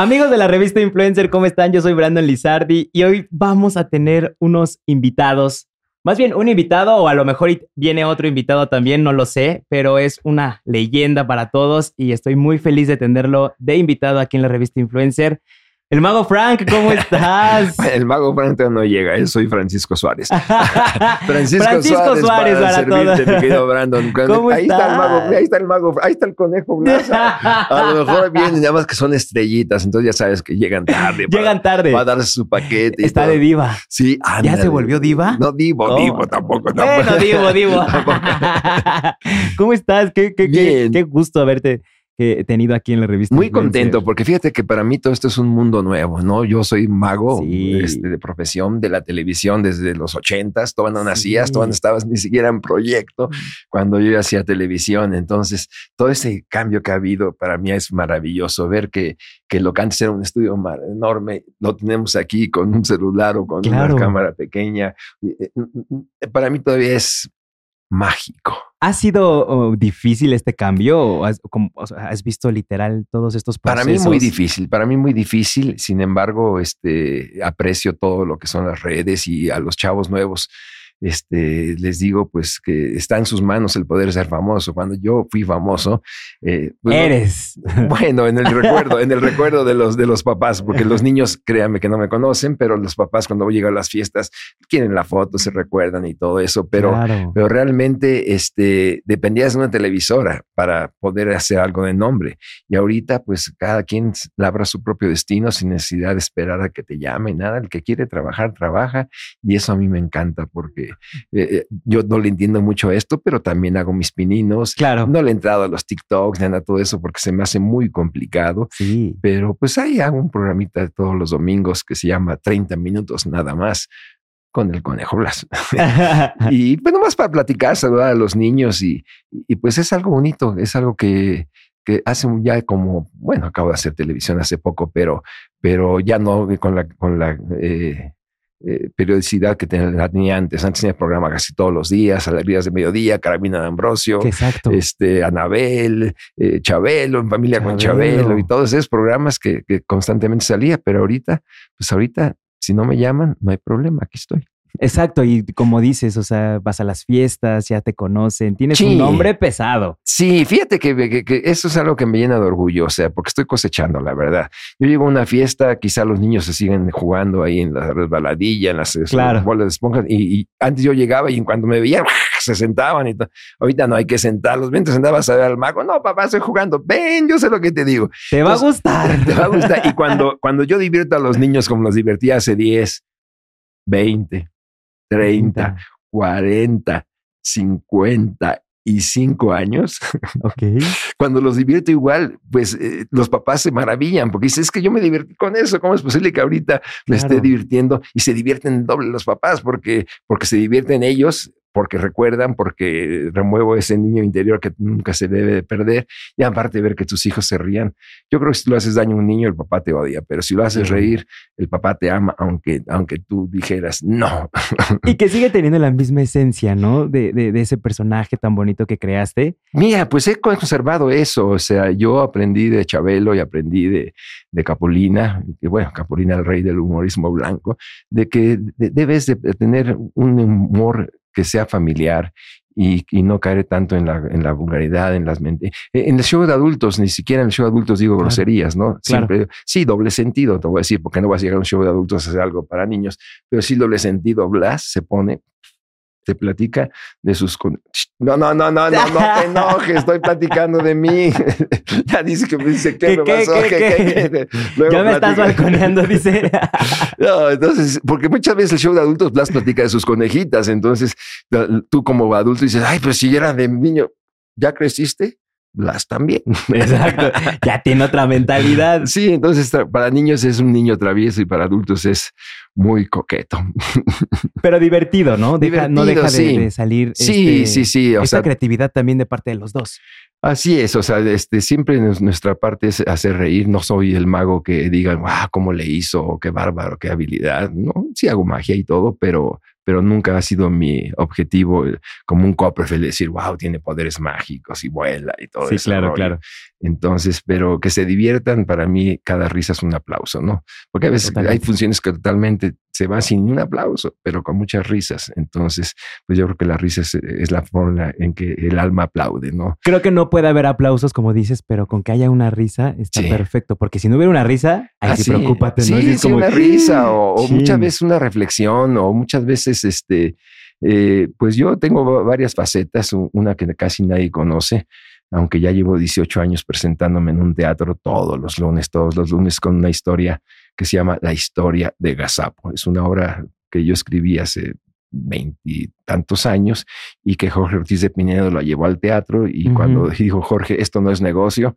Amigos de la revista Influencer, ¿cómo están? Yo soy Brandon Lizardi y hoy vamos a tener unos invitados. Más bien un invitado o a lo mejor viene otro invitado también, no lo sé, pero es una leyenda para todos y estoy muy feliz de tenerlo de invitado aquí en la revista Influencer. El mago Frank, ¿cómo estás? el mago Frank no llega, yo soy Francisco Suárez. Francisco, Francisco, Suárez, para, servirte, mi querido Brandon. ¿Cómo ahí está el mago, ahí está el mago, ahí está el conejo Blas. A lo mejor vienen, nada más que son estrellitas, entonces ya sabes que llegan tarde. llegan tarde. Va a darse su paquete. Está de diva. Sí, ¿Ya se volvió diva? No, divo, divo, tampoco. tampoco. Bueno, divo, divo. ¿Cómo estás? Qué, qué, qué, qué gusto verte que he tenido aquí en la revista. Muy contento, porque fíjate que para mí todo esto es un mundo nuevo, ¿no? Yo soy mago este, de profesión de la televisión desde los ochentas, todavía no nacías, todavía no estabas ni siquiera en proyecto mm. cuando yo hacía televisión. Entonces, todo ese cambio que ha habido para mí es maravilloso ver que, que lo que antes era un estudio enorme, lo tenemos aquí con un celular o con una cámara pequeña. Eh, para mí todavía es mágico. ¿Ha sido oh, difícil este cambio o has, has, visto literal todos estos procesos? Para mí muy difícil, para mí muy difícil. Sin embargo, este, aprecio todo lo que son las redes y a los chavos nuevos este, les digo pues que está en sus manos el poder ser famoso. Cuando yo fui famoso, eh, pues, eres bueno en el recuerdo, en el recuerdo de los de los papás, porque los niños, créanme que no me conocen, pero los papás cuando llegan a las fiestas quieren la foto, se recuerdan y todo eso, pero, pero realmente este, dependías de una televisora para poder hacer algo de nombre. Y ahorita pues cada quien labra su propio destino sin necesidad de esperar a que te llame, nada. El que quiere trabajar, trabaja y eso a mí me encanta porque eh, eh, yo no le entiendo mucho esto, pero también hago mis pininos. Claro. No le he entrado a los TikToks ni a todo eso porque se me hace muy complicado. Sí. Pero pues ahí hago un programita todos los domingos que se llama 30 minutos nada más con el conejo Blas. y pues nomás para platicar, saludar a los niños y, y, pues es algo bonito, es algo que, que hace ya como, bueno, acabo de hacer televisión hace poco, pero, pero ya no con la, con la eh, eh, periodicidad que tenía antes. Antes tenía programa casi todos los días, Alegrías de Mediodía, Carabina de Ambrosio, este, Anabel, eh, Chabelo, en familia con Chabelo y todos esos programas que, que constantemente salía. Pero ahorita, pues ahorita, si no me llaman, no hay problema, aquí estoy. Exacto, y como dices, o sea, vas a las fiestas, ya te conocen, tienes un nombre pesado. Sí, fíjate que, que, eso es algo que me llena de orgullo, o sea, porque estoy cosechando, la verdad. Yo llego a una fiesta, quizá los niños se siguen jugando ahí en la resbaladilla, en las, bolas de esponja, y, antes yo llegaba y cuando me veían, se sentaban y todo. Ahorita no hay que sentarlos, ven, te sentabas a ver al mago, no, papá, estoy jugando, ven, yo sé lo que te digo. Te va a gustar. Te va a gustar. Y cuando, cuando yo divierto a los niños como los divertía hace 10, 20, 30, 40, 50 y 5 años. Okay. Cuando los divierto igual, pues eh, los papás se maravillan porque dicen, es que yo me divertí con eso, ¿cómo es posible que ahorita me esté divirtiendo? Y se divierten doble los papás porque, porque se divierten ellos porque recuerdan, porque remuevo ese niño interior que nunca se debe de perder y aparte ver que tus hijos se rían. Yo creo que si lo haces daño a un niño, el papá te odia, pero si lo haces reír, el papá te ama, aunque, aunque tú dijeras no. Y que sigue teniendo la misma esencia, ¿no? De, de, ese personaje tan bonito que creaste. Mira, pues he conservado eso, o sea, yo aprendí de Chabelo y aprendí de, de Capulina, que bueno, Capulina el rey del humorismo blanco, de que debes de tener un humor que sea familiar y, no caer tanto en la, en la vulgaridad, en las mentes. En el show de adultos, ni siquiera en el show de adultos digo groserías, ¿no? Siempre, sí, doble sentido, te voy a decir, porque no vas a llegar a un show de adultos a hacer algo para niños, pero sí doble sentido. Blas se pone te platica de sus... No, no, no, no, no, no te enojes, estoy platicando de mí. ya dice que me dice, ¿qué, me pasó? ya me estás balconeando, dice. no, entonces, porque muchas veces el show de adultos Blas platica de sus conejitas, entonces tú como adulto dices, ay, pues si era de niño, ¿ya creciste? Blas también. Exacto. Ya tiene otra mentalidad. Sí, entonces para niños es un niño travieso y para adultos es muy coqueto. Pero divertido, ¿no? no deja de, salir. Sí, este, sí, sí. O esa creatividad también de parte de los dos. Así es, o sea, este, siempre nuestra parte es hacer reír. No soy el mago que digan, wow, cómo le hizo, qué bárbaro, qué habilidad. No, sí hago magia y todo, pero, pero nunca ha sido mi objetivo eh, como un Copperfield decir, wow, tiene poderes mágicos y vuela y todo eso. Sí, claro, claro. Entonces, pero que se diviertan, para mí cada risa es un aplauso, ¿no? Porque a veces hay funciones que totalmente se van sin un aplauso, pero con muchas risas. Entonces, pues yo creo que la risa es, la forma en que el alma aplaude, ¿no? Creo que no puede haber aplausos, como dices, pero con que haya una risa está perfecto, porque si no hubiera una risa, ahí ah, sí, preocúpate, sí, ¿no? Sí, una risa o, muchas veces una reflexión o muchas veces este... Eh, pues yo tengo varias facetas, una que casi nadie conoce aunque ya llevo 18 años presentándome en un teatro todos los lunes, todos los lunes con una historia que se llama La historia de Gazapo. Es una obra que yo escribí hace veintitantos años y que Jorge Ortiz de Pinedo la llevó al teatro y cuando dijo Jorge, esto no es negocio,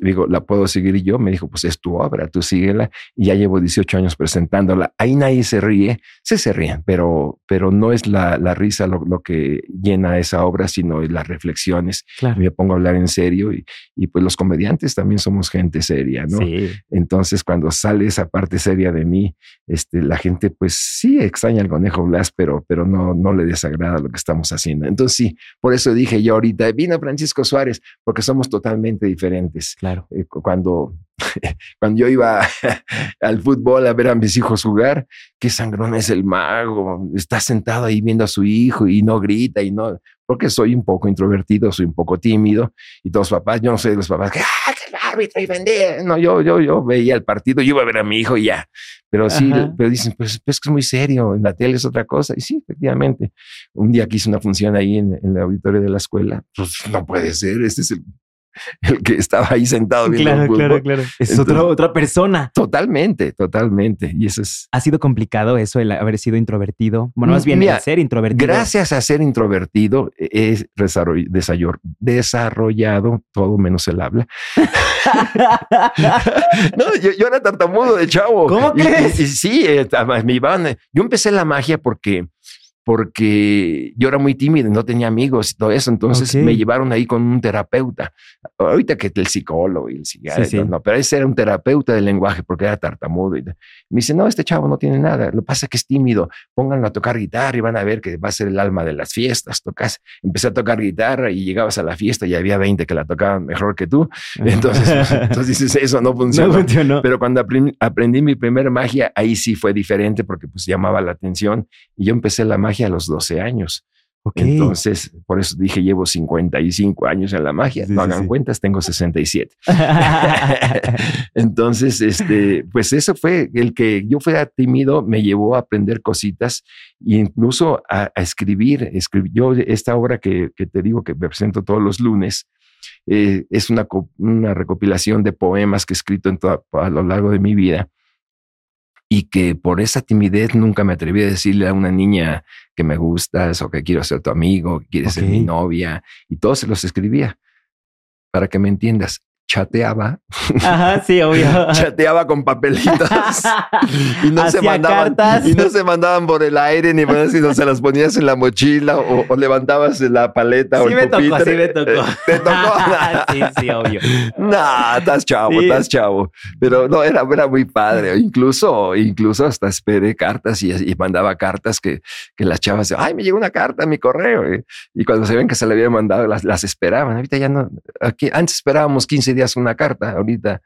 digo, ¿la puedo seguir yo? Me dijo, pues es tu obra, tú síguela. Y ya llevo 18 años presentándola. Ahí nadie se ríe, sí se ríen, pero, pero no es la, la risa lo, lo, que llena esa obra, sino las reflexiones. Me pongo a hablar en serio y, y, pues los comediantes también somos gente seria, ¿no? Entonces cuando sale esa parte seria de mí, este, la gente pues sí extraña al conejo Blas, pero, pero no, no le desagrada lo que estamos haciendo. Entonces sí, por eso dije yo ahorita, vino Francisco Suárez, porque somos totalmente diferentes. Claro. Eh, cuando, cuando yo iba al fútbol a ver a mis hijos jugar, qué sangrón es el mago, está sentado ahí viendo a su hijo y no grita y no, porque soy un poco introvertido, soy un poco tímido y todos los papás, yo no sé los papás que, ah, que el árbitro y vendía. No, yo, yo, yo veía el partido, yo iba a ver a mi hijo y ya. Pero sí, pero dicen, pues, pues, que es muy serio, en la tele es otra cosa. Y sí, efectivamente. Un día que hice una función ahí en, en el auditorio de la escuela, pues no puede ser, este es el el que estaba ahí sentado viendo claro, el fútbol. Claro, claro, Es otra, otra persona. Totalmente, totalmente. Y eso es. ¿Ha sido complicado eso, el haber sido introvertido? Bueno, más bien el ser introvertido. Gracias a ser introvertido, he desarrollado todo menos el habla. no, yo, era tartamudo de chavo. ¿Cómo crees? sí, eh, me iban. Yo empecé la magia porque porque yo era muy tímido, no tenía amigos y todo eso, entonces me llevaron ahí con un terapeuta. Ahorita que el psicólogo y el psiquiatra, no, pero ese era un terapeuta del lenguaje porque era tartamudo. Y me dice, no, este chavo no tiene nada, lo que pasa es que es tímido, pónganlo a tocar guitarra y van a ver que va a ser el alma de las fiestas. Tocas, empecé a tocar guitarra y llegabas a la fiesta y había 20 que la tocaban mejor que tú. Entonces, entonces dices, eso no funciona. Pero cuando aprendí mi primera magia, ahí sí fue diferente porque pues llamaba la atención y yo empecé la magia a los 12 años. Entonces, por eso dije, llevo 55 años en la magia. no hagan cuentas, tengo 67. Entonces, este, pues eso fue el que yo fuera tímido, me llevó a aprender cositas e incluso a, escribir. Yo, esta obra que, te digo que me presento todos los lunes, eh, es una, una, recopilación de poemas que he escrito en a lo largo de mi vida y que por esa timidez nunca me atreví a decirle a una niña que me gustas o que quiero ser tu amigo, que quieres ser mi novia, y todos se los escribía. Para que me entiendas, chateaba. Ajá, sí, obvio. chateaba con papelitos y no se mandaban y no se mandaban por el aire ni por sino se las ponías en la mochila o, levantabas la paleta sí o el me tocó, sí me tocó. Eh, ¿Te tocó? sí, sí, obvio. No, estás chavo, estás chavo. Pero no, era, era muy padre. Incluso, incluso hasta esperé cartas y, y mandaba cartas que, que las chavas, ay, me llegó una carta a mi correo. Eh". Y cuando se ven que se le había mandado, las, las esperaban. Ahorita ya no, aquí, antes esperábamos 15 días una carta, ahorita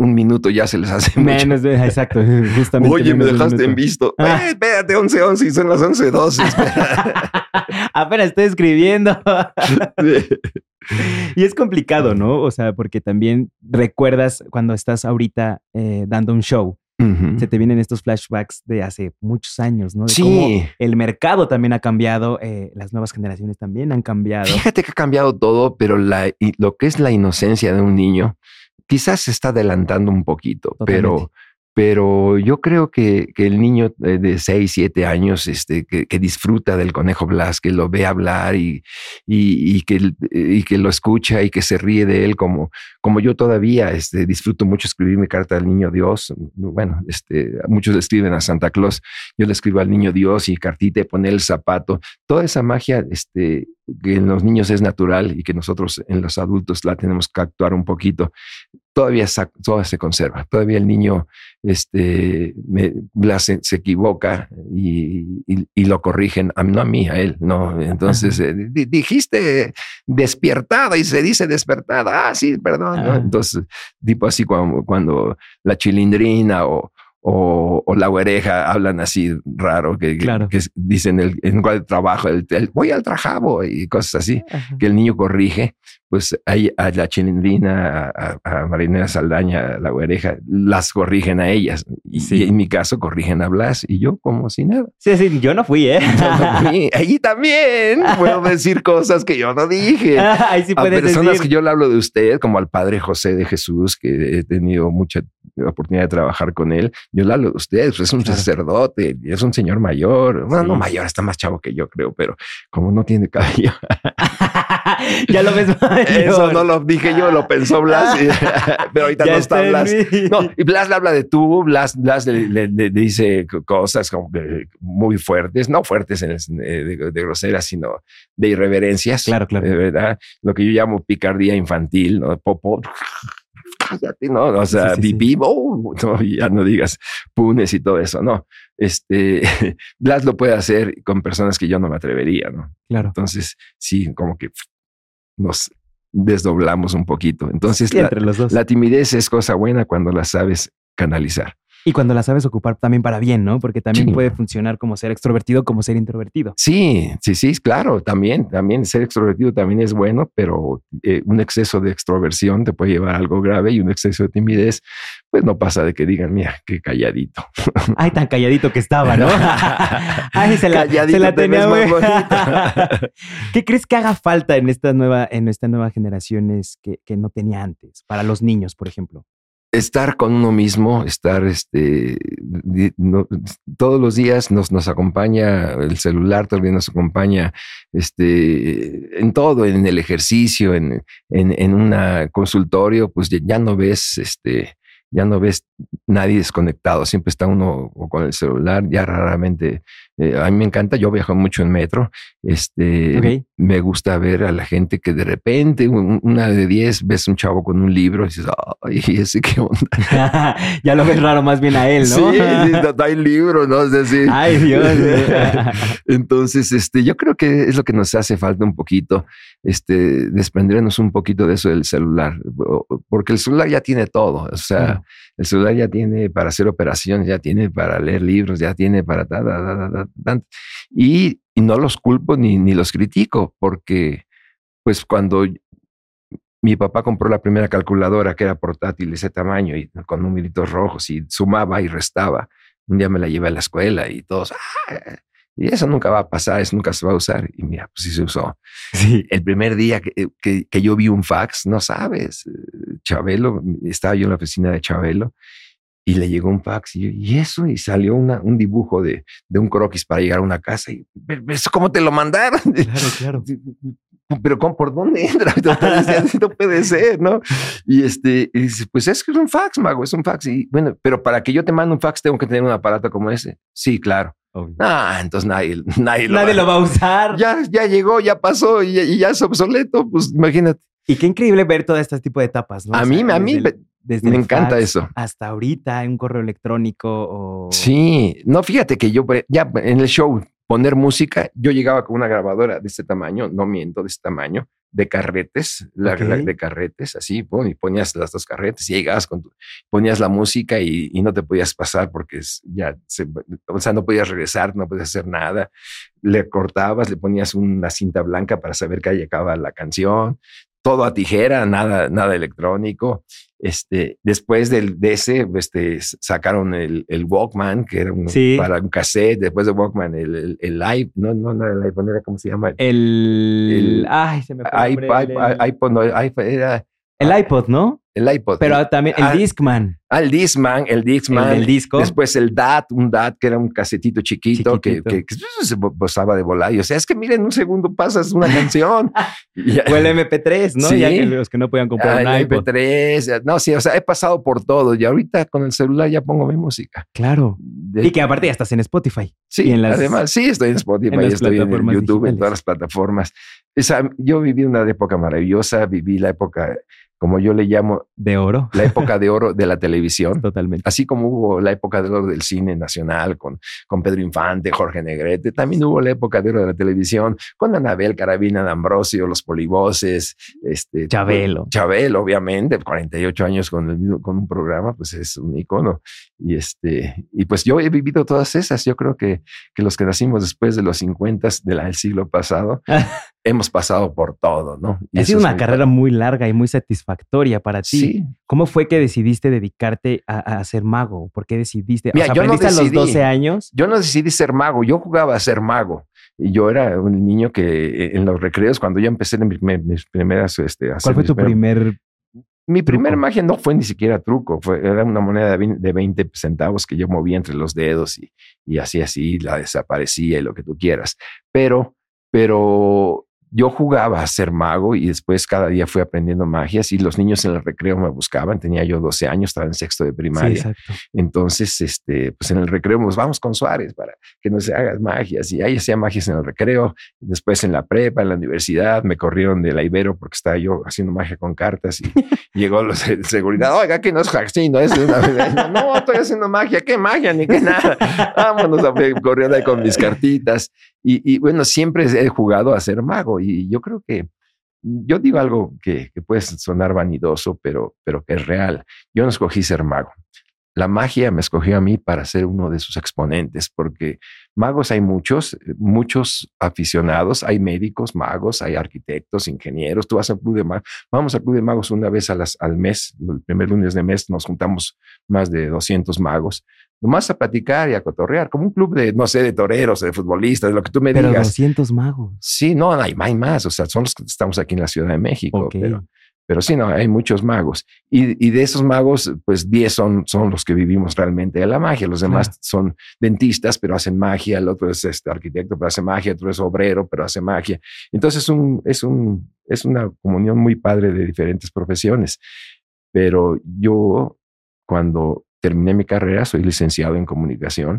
un minuto ya se les hace Menos de, exacto, justamente. Oye, me dejaste en visto. Ah. Eh, espérate, 11, 11 y son las 11, 12. Apenas estoy escribiendo. Y es complicado, ¿no? O sea, porque también recuerdas cuando estás ahorita eh, dando un show. Se te vienen estos flashbacks de hace muchos años, ¿no? De sí. Cómo el mercado también ha cambiado, eh, las nuevas generaciones también han cambiado. Fíjate que ha cambiado todo, pero la, lo que es la inocencia de un niño quizás se está adelantando un poquito, pero pero yo creo que, que el niño de 6, 7 años este, que, disfruta del conejo Blas, que lo ve hablar y, y, que, y que lo escucha y que se ríe de él, como, como yo todavía este, disfruto mucho escribir mi carta al niño Dios. Bueno, este, muchos escriben a Santa Claus, yo le escribo al niño Dios y cartita y pone el zapato. Toda esa magia este, que en los niños es natural y que nosotros en los adultos la tenemos que actuar un poquito, todavía, todavía se conserva. Todavía el niño este, se, equivoca y, lo corrigen, no a mí, a él, no. Entonces, eh, dijiste despiertada y se dice despertada. Ah, sí, perdón. Entonces, tipo así cuando, cuando la chilindrina o, o, la oreja hablan así raro, que, que, dicen el, en cuál trabajo, el, voy al trajabo y cosas así, que el niño corrige pues hay a la chilindrina, a, Marinera Saldaña, a la oreja, las corrigen a ellas. Y, en mi caso corrigen a Blas y yo como si nada. Sí, sí, yo no fui, ¿eh? Ahí también puedo decir cosas que yo no dije. Ahí sí a personas que yo le hablo de usted, como al Padre José de Jesús, que he tenido mucha oportunidad de trabajar con él. Yo le hablo de usted, pues es un sacerdote, es un señor mayor. Bueno, no mayor, está más chavo que yo, creo, pero como no tiene cabello. ya lo ves Eso no lo dije yo, lo pensó Blas, pero ahorita no está Blas. No, y Blas le habla de tú, Blas, Blas le, dice cosas como que muy fuertes, no fuertes en de, groseras, sino de irreverencias. Claro, claro. De verdad, lo que yo llamo picardía infantil, ¿no? Popo. Cállate, ¿no? O sea, sí, oh, ya no digas punes y todo eso, no. Este, Blas lo puede hacer con personas que yo no me atrevería, ¿no? Claro. Entonces, sí, como que nos desdoblamos un poquito. Entonces, la, timidez es cosa buena cuando la sabes canalizar. Y cuando la sabes ocupar también para bien, ¿no? Porque también puede funcionar como ser extrovertido, como ser introvertido. Sí, sí, sí, claro, también, también ser extrovertido también es bueno, pero eh, un exceso de extroversión te puede llevar a algo grave y un exceso de timidez, pues no pasa de que digan, mira, qué calladito. Ay, tan calladito que estaba, ¿no? Ay, se la, se la tenía muy ¿Qué crees que haga falta en esta nueva, en esta nueva generaciones que, que no tenía antes? Para los niños, por ejemplo estar con uno mismo, estar este, todos los días nos, nos acompaña el celular, también nos acompaña este, en todo, en el ejercicio, en, en, en un consultorio, pues ya no ves este, ya no ves nadie desconectado, siempre está uno con el celular, ya raramente, eh, a mí me encanta, yo viajo mucho en metro, este, me gusta ver a la gente que de repente, una de diez, ves un chavo con un libro y dices, ay, ese qué onda. ya lo ves raro más bien a él, ¿no? sí, no, hay libro, ¿no? Es decir, ay Dios. Entonces, este, yo creo que es lo que nos hace falta un poquito, este, desprendernos un poquito de eso del celular, porque el celular ya tiene todo, o sea, el celular ya tiene para hacer operaciones, ya tiene para leer libros, ya tiene para... y, y, no los culpo ni, ni los critico, porque pues cuando mi papá compró la primera calculadora que era portátil de ese tamaño y con numeritos rojos y sumaba y restaba. Un día me la llevé a la escuela y todos, ¡Ah! Y eso nunca va a pasar, eso nunca se va a usar. Y mira, pues sí se usó. Sí. El primer día que, que, que yo vi un fax, no sabes, Chabelo, estaba yo en la oficina de Chabelo y le llegó un fax y, yo, ¿y eso, y salió una, un dibujo de, de, un croquis para llegar a una casa. Y, ¿Eso cómo te lo mandaron? Claro, claro. Pero ¿cómo, ¿por dónde entra? no puede ser, ¿no? Y este, y dice, pues es que es un fax, mago, es un fax. Y bueno, pero para que yo te mande un fax tengo que tener un aparato como ese. Sí, claro. Ah, entonces nadie, nadie, lo, nadie va, lo va a usar. Ya, ya llegó, ya pasó y, ya es obsoleto, pues imagínate. Y qué increíble ver todo este tipo de etapas, ¿no? A mí, a mí me encanta eso. Hasta ahorita, un correo electrónico o... Sí, no, fíjate que yo ya en el show poner música, yo llegaba con una grabadora de este tamaño, no miento, de este tamaño, de carretes, la, de carretes, así, y ponías las dos carretes y llegabas con tu, ponías la música y, no te podías pasar porque ya, o sea, no podías regresar, no podías hacer nada. Le cortabas, le ponías una cinta blanca para saber que ahí acaba la canción, todo a tijera, nada, nada electrónico. Este, después del, de ese, este, sacaron el, el Walkman, que era un, para un cassette. Después de Walkman, el, el, live, no, no, no, el iPhone era, ¿cómo se llama? El, ay, se me fue iPod, iPod, no, iPod, era, el iPod, ¿no? El iPod. Pero también el ah, Discman. Ah, el Discman, el Discman. El, disco. Después el DAT, un DAT que era un casetito chiquito, Que, que, se posaba de volar. Y o sea, es que miren, un segundo pasas una canción. o el MP3, ¿no? Ya que los que no podían comprar ah, el MP3. No, sí, o sea, he pasado por todo. Y ahorita con el celular ya pongo mi música. Claro. y que aparte ya estás en Spotify. Sí, en las, además, sí, estoy en Spotify, estoy en YouTube, en todas las plataformas. esa, yo viví una época maravillosa, viví la época como yo le llamo. De oro. La época de oro de la televisión. Totalmente. Así como hubo la época de oro del cine nacional con, con Pedro Infante, Jorge Negrete, también hubo la época de oro de la televisión con Anabel Carabina de Ambrosio, los polivoces, este. Chabelo. Chabelo, obviamente, 48 años con, el con un programa, pues es un icono. Y este, y pues yo he vivido todas esas. Yo creo que, que los que nacimos después de los 50 del siglo pasado, hemos pasado por todo, ¿no? Y ha sido una carrera muy larga y muy satisfactoria para ti. Sí. ¿Cómo fue que decidiste dedicarte a, ser mago? ¿Por qué decidiste? Mira, yo no decidí, a los 12 años? Yo no decidí ser mago, yo jugaba a ser mago. Y yo era un niño que eh, en los recreos, cuando ya empecé en mis, primeras... Este, ¿Cuál fue tu primer mi primer magia no fue ni siquiera truco, fue, era una moneda de 20 centavos que yo movía entre los dedos y, y así, así, la desaparecía y lo que tú quieras. Pero, pero yo jugaba a ser mago y después cada día fui aprendiendo magias y los niños en el recreo me buscaban. Tenía yo 12 años, estaba en sexto de primaria. Entonces, este, pues en el recreo nos vamos con Suárez para que nos hagas magias. Y ahí hacía magias en el recreo. Después en la prepa, en la universidad, me corrieron de la Ibero porque estaba yo haciendo magia con cartas y llegó los de seguridad. Oiga, que no es no es una... No, estoy haciendo magia. ¿Qué magia? Ni qué nada. Vámonos a correr ahí con mis cartitas. Y, bueno, siempre he jugado a ser mago y yo creo que yo digo algo que, puede sonar vanidoso, pero, pero que es real. Yo no escogí ser mago. La magia me escogió a mí para ser uno de sus exponentes, porque magos hay muchos, muchos aficionados, hay médicos, magos, hay arquitectos, ingenieros. Tú vas al club de magos, vamos al club de magos una vez al mes, el primer lunes de mes nos juntamos más de 200 magos nomás a platicar y a cotorrear, como un club de, no sé, de toreros, de futbolistas, de lo que tú me pero digas. 200 magos. Sí, no, hay, hay, más, o sea, son los que estamos aquí en la Ciudad de México, pero, pero sí, no, hay muchos magos. Y, y de esos magos, pues 10 son, son los que vivimos realmente de la magia, los demás son dentistas, pero hacen magia, el otro es este arquitecto, pero hace magia, otro es obrero, pero hace magia. Entonces un, es, un, es una comunión muy padre de diferentes profesiones. Pero yo, cuando terminé mi carrera, soy licenciado en comunicación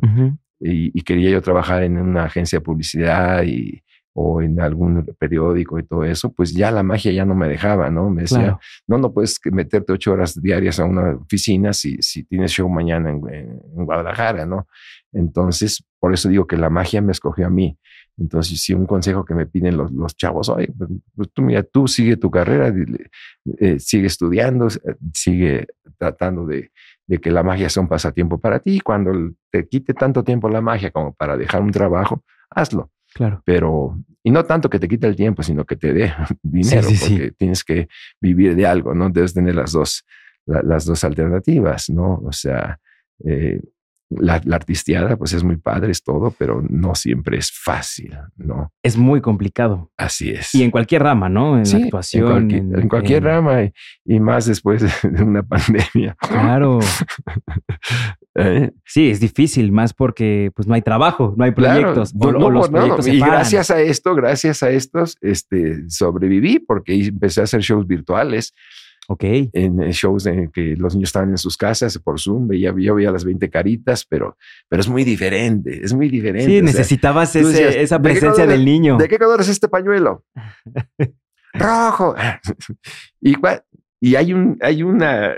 y, quería yo trabajar en una agencia de publicidad y, o en algún periódico y todo eso, pues ya la magia ya no me dejaba, ¿no? Me decía, no, no puedes meterte ocho horas diarias a una oficina si, si tienes show mañana en, en, Guadalajara, ¿no? Entonces, por eso digo que la magia me escogió a mí. Entonces, si un consejo que me piden los, los chavos, oye, pues, pues, tú mira, tú sigue tu carrera, eh, sigue estudiando, sigue tratando de, de que la magia sea un pasatiempo para ti. Cuando te quite tanto tiempo la magia como para dejar un trabajo, hazlo. Claro. Pero, y no tanto que te quite el tiempo, sino que te dé dinero, porque tienes que vivir de algo, ¿no? Debes tener las dos, las dos alternativas, ¿no? O sea, eh, la, la, artisteada, pues es muy padre, es todo, pero no siempre es fácil, ¿no? Es muy complicado. Así es. Y en cualquier rama, ¿no? En la actuación. En cualquier, rama y, más después de una pandemia. Claro. ¿Eh? Sí, es difícil, más porque pues no hay trabajo, no hay proyectos. y gracias a esto, gracias a estos, este, sobreviví porque empecé a hacer shows virtuales Ok. En shows en que los niños estaban en sus casas por Zoom, veía, yo veía las 20 caritas, pero, pero es muy diferente, es muy diferente. Sí, necesitabas esa presencia del niño. ¿De qué color es este pañuelo? Rojo. y, y hay, un, hay una,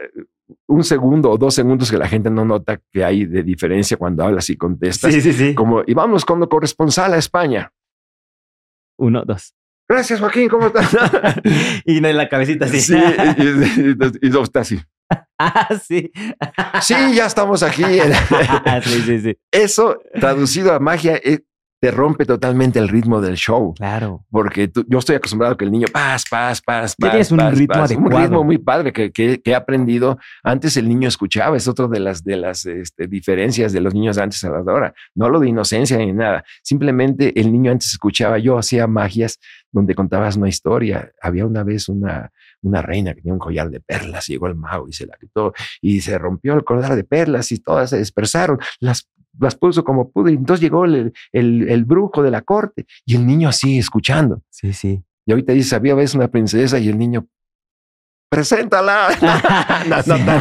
un segundo o dos segundos que la gente no nota que hay de diferencia cuando hablas y contestas. Sí, sí, sí. Como, y vamos con lo corresponsal a España. Uno, dos. Gracias, Joaquín, ¿cómo estás? y en la cabecita así. Sí, y, y, está así. Ah, sí. sí, ya estamos aquí. sí, sí, sí. Eso, traducido a magia, es, te rompe totalmente el ritmo del show. Claro. Porque yo estoy acostumbrado a que el niño paz, paz, paz, paz. Tienes un ritmo adecuado. Un ritmo muy padre que, que, he aprendido. Antes el niño escuchaba, es otra de las, de las este, diferencias de los niños antes a la hora. No lo de inocencia ni nada. Simplemente el niño antes escuchaba. Yo hacía magias donde contabas una historia. Había una vez una, una reina que tenía un collar de perlas, y llegó el mago y se la quitó y se rompió el collar de perlas y todas se dispersaron. Las las puso como pudo y entonces llegó el, el, brujo de la corte y el niño así escuchando. Sí, sí. Y ahorita dice, había vez una princesa y el niño, preséntala. no, no, tanto,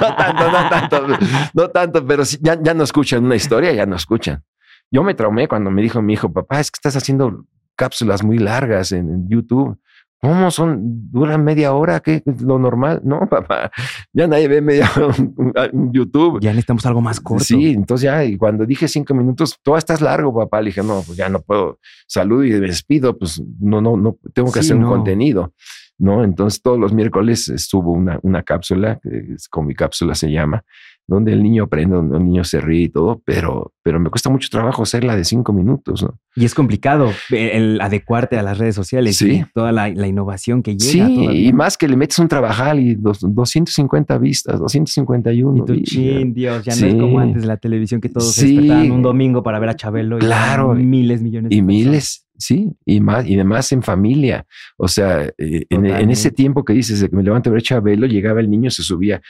no tanto, no tanto, no tanto, pero ya, ya no escuchan una historia, ya no escuchan. Yo me traumé cuando me dijo mi hijo, papá, es que estás haciendo cápsulas muy largas en, YouTube. ¿Cómo son? ¿Duran media hora? ¿Qué es lo normal? No, papá, ya nadie ve media hora en YouTube. Ya necesitamos algo más corto. Sí, entonces ya, y cuando dije cinco minutos, todo estás largo, papá. Le dije, no, pues ya no puedo. Salud y despido, pues no, no, no, tengo que hacer un contenido. ¿no? Entonces todos los miércoles subo una, una cápsula, que es, con mi cápsula se llama, donde el niño aprende, donde el niño se ríe y todo, pero, pero me cuesta mucho trabajo hacerla de cinco minutos. ¿no? Y es complicado el adecuarte a las redes sociales sí. y toda la, la, innovación que llega. Sí, y más que le metes un trabajal y dos, 250 vistas, 251. Y tu y, chin, Dios, ya sí. no es como antes la televisión que todos sí. se despertaban un domingo para ver a Chabelo. Y claro. Miles, millones. Y de miles. Sí, y más, y además en familia. O sea, eh, en, en, ese tiempo que dices de que me levanto a ver Chabelo, llegaba el niño, se subía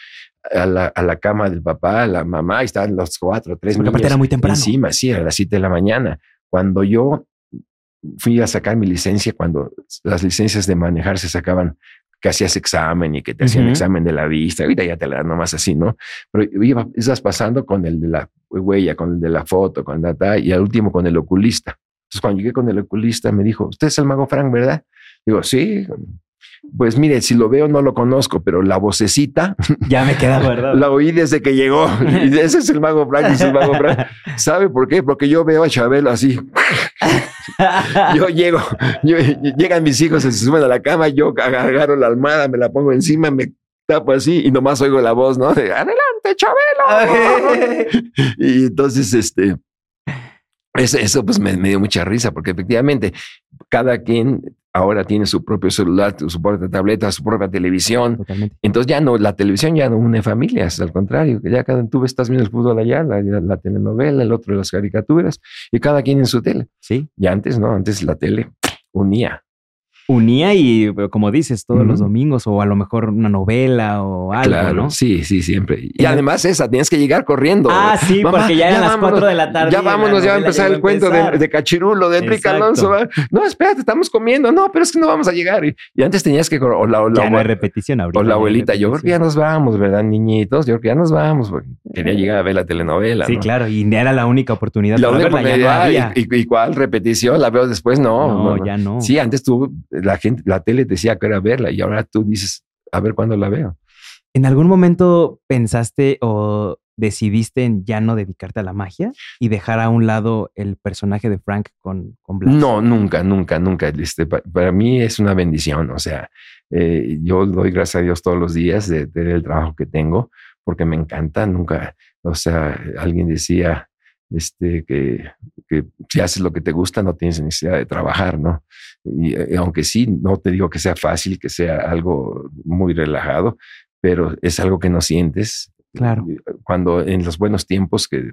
a la, a la, cama del papá, la mamá, y estaban los cuatro, tres Porque niños era muy temprano. encima, sí, a las siete de la mañana. Cuando yo fui a sacar mi licencia, cuando las licencias de manejar se sacaban, que hacías examen y que te hacían uh -huh. examen de la vista, ahorita ya te la dan nomás así, ¿no? Pero iba, ibas pasando con el de la huella, con el de la foto, con la y al último con el oculista. Entonces, cuando llegué con el oculista, me dijo, usted es el mago Frank, ¿verdad? Digo, sí. Pues mire, si lo veo no lo conozco, pero la vocecita ya me queda verdad. La oí desde que llegó. Y ese es el mago Frank, es el mago Frank. ¿Sabe por qué? Porque yo veo a Chabelo así. yo llego, yo, llegan mis hijos, se suben a la cama, yo agarro la almohada, me la pongo encima, me tapo así y nomás oigo la voz, ¿no? De, adelante, Chabelo. y entonces, este, eso, eso pues me, me, dio mucha risa porque efectivamente cada quien ahora tiene su propio celular, su propia tableta, su propia televisión. Totalmente. Entonces ya no, la televisión ya no une familias, al contrario, ya cada tú estás viendo el fútbol allá, la, la, telenovela, el otro las caricaturas y cada quien en su tele. Sí. Y antes, ¿no? Antes la tele unía unía y, como dices, todos uh -huh. los domingos o a lo mejor una novela o algo, claro, ¿no? Sí, sí, siempre. Y además esa, tienes que llegar corriendo. Ah, sí, Mamá, porque ya eran las cuatro de la tarde. Ya vámonos, ya va a empezar el cuento de, de, Cachirulo, de Enrique Alonso. No, espérate, estamos comiendo. No, pero es que no vamos a llegar. Y, y antes tenías que... O la, o la, ya no hay repetición ahorita. O la abuelita, yo creo que ya nos vamos, ¿verdad, niñitos? Yo creo que ya nos vamos. Porque quería llegar a ver la telenovela, Sí, ¿no? claro. Y era la única oportunidad la para única verla, ya no había. y, y, y, cuál repetición? ¿La veo después? No, No, no, ya no. Sí, antes tú, la gente, la tele decía que era verla y ahora tú dices, a ver cuándo la veo. ¿En algún momento pensaste o decidiste en ya no dedicarte a la magia y dejar a un lado el personaje de Frank con, con Blas? No, nunca, nunca, nunca. Este, pa- para mí es una bendición. O sea, eh, yo doy gracias a Dios todos los días de, de el trabajo que tengo porque me encanta. Nunca, o sea, alguien decía este, que, que si haces lo que te gusta no tienes necesidad de trabajar, ¿no? Y eh, aunque sí, no te digo que sea fácil, que sea algo muy relajado, pero es algo que no sientes. Claro. Cuando en los buenos tiempos que,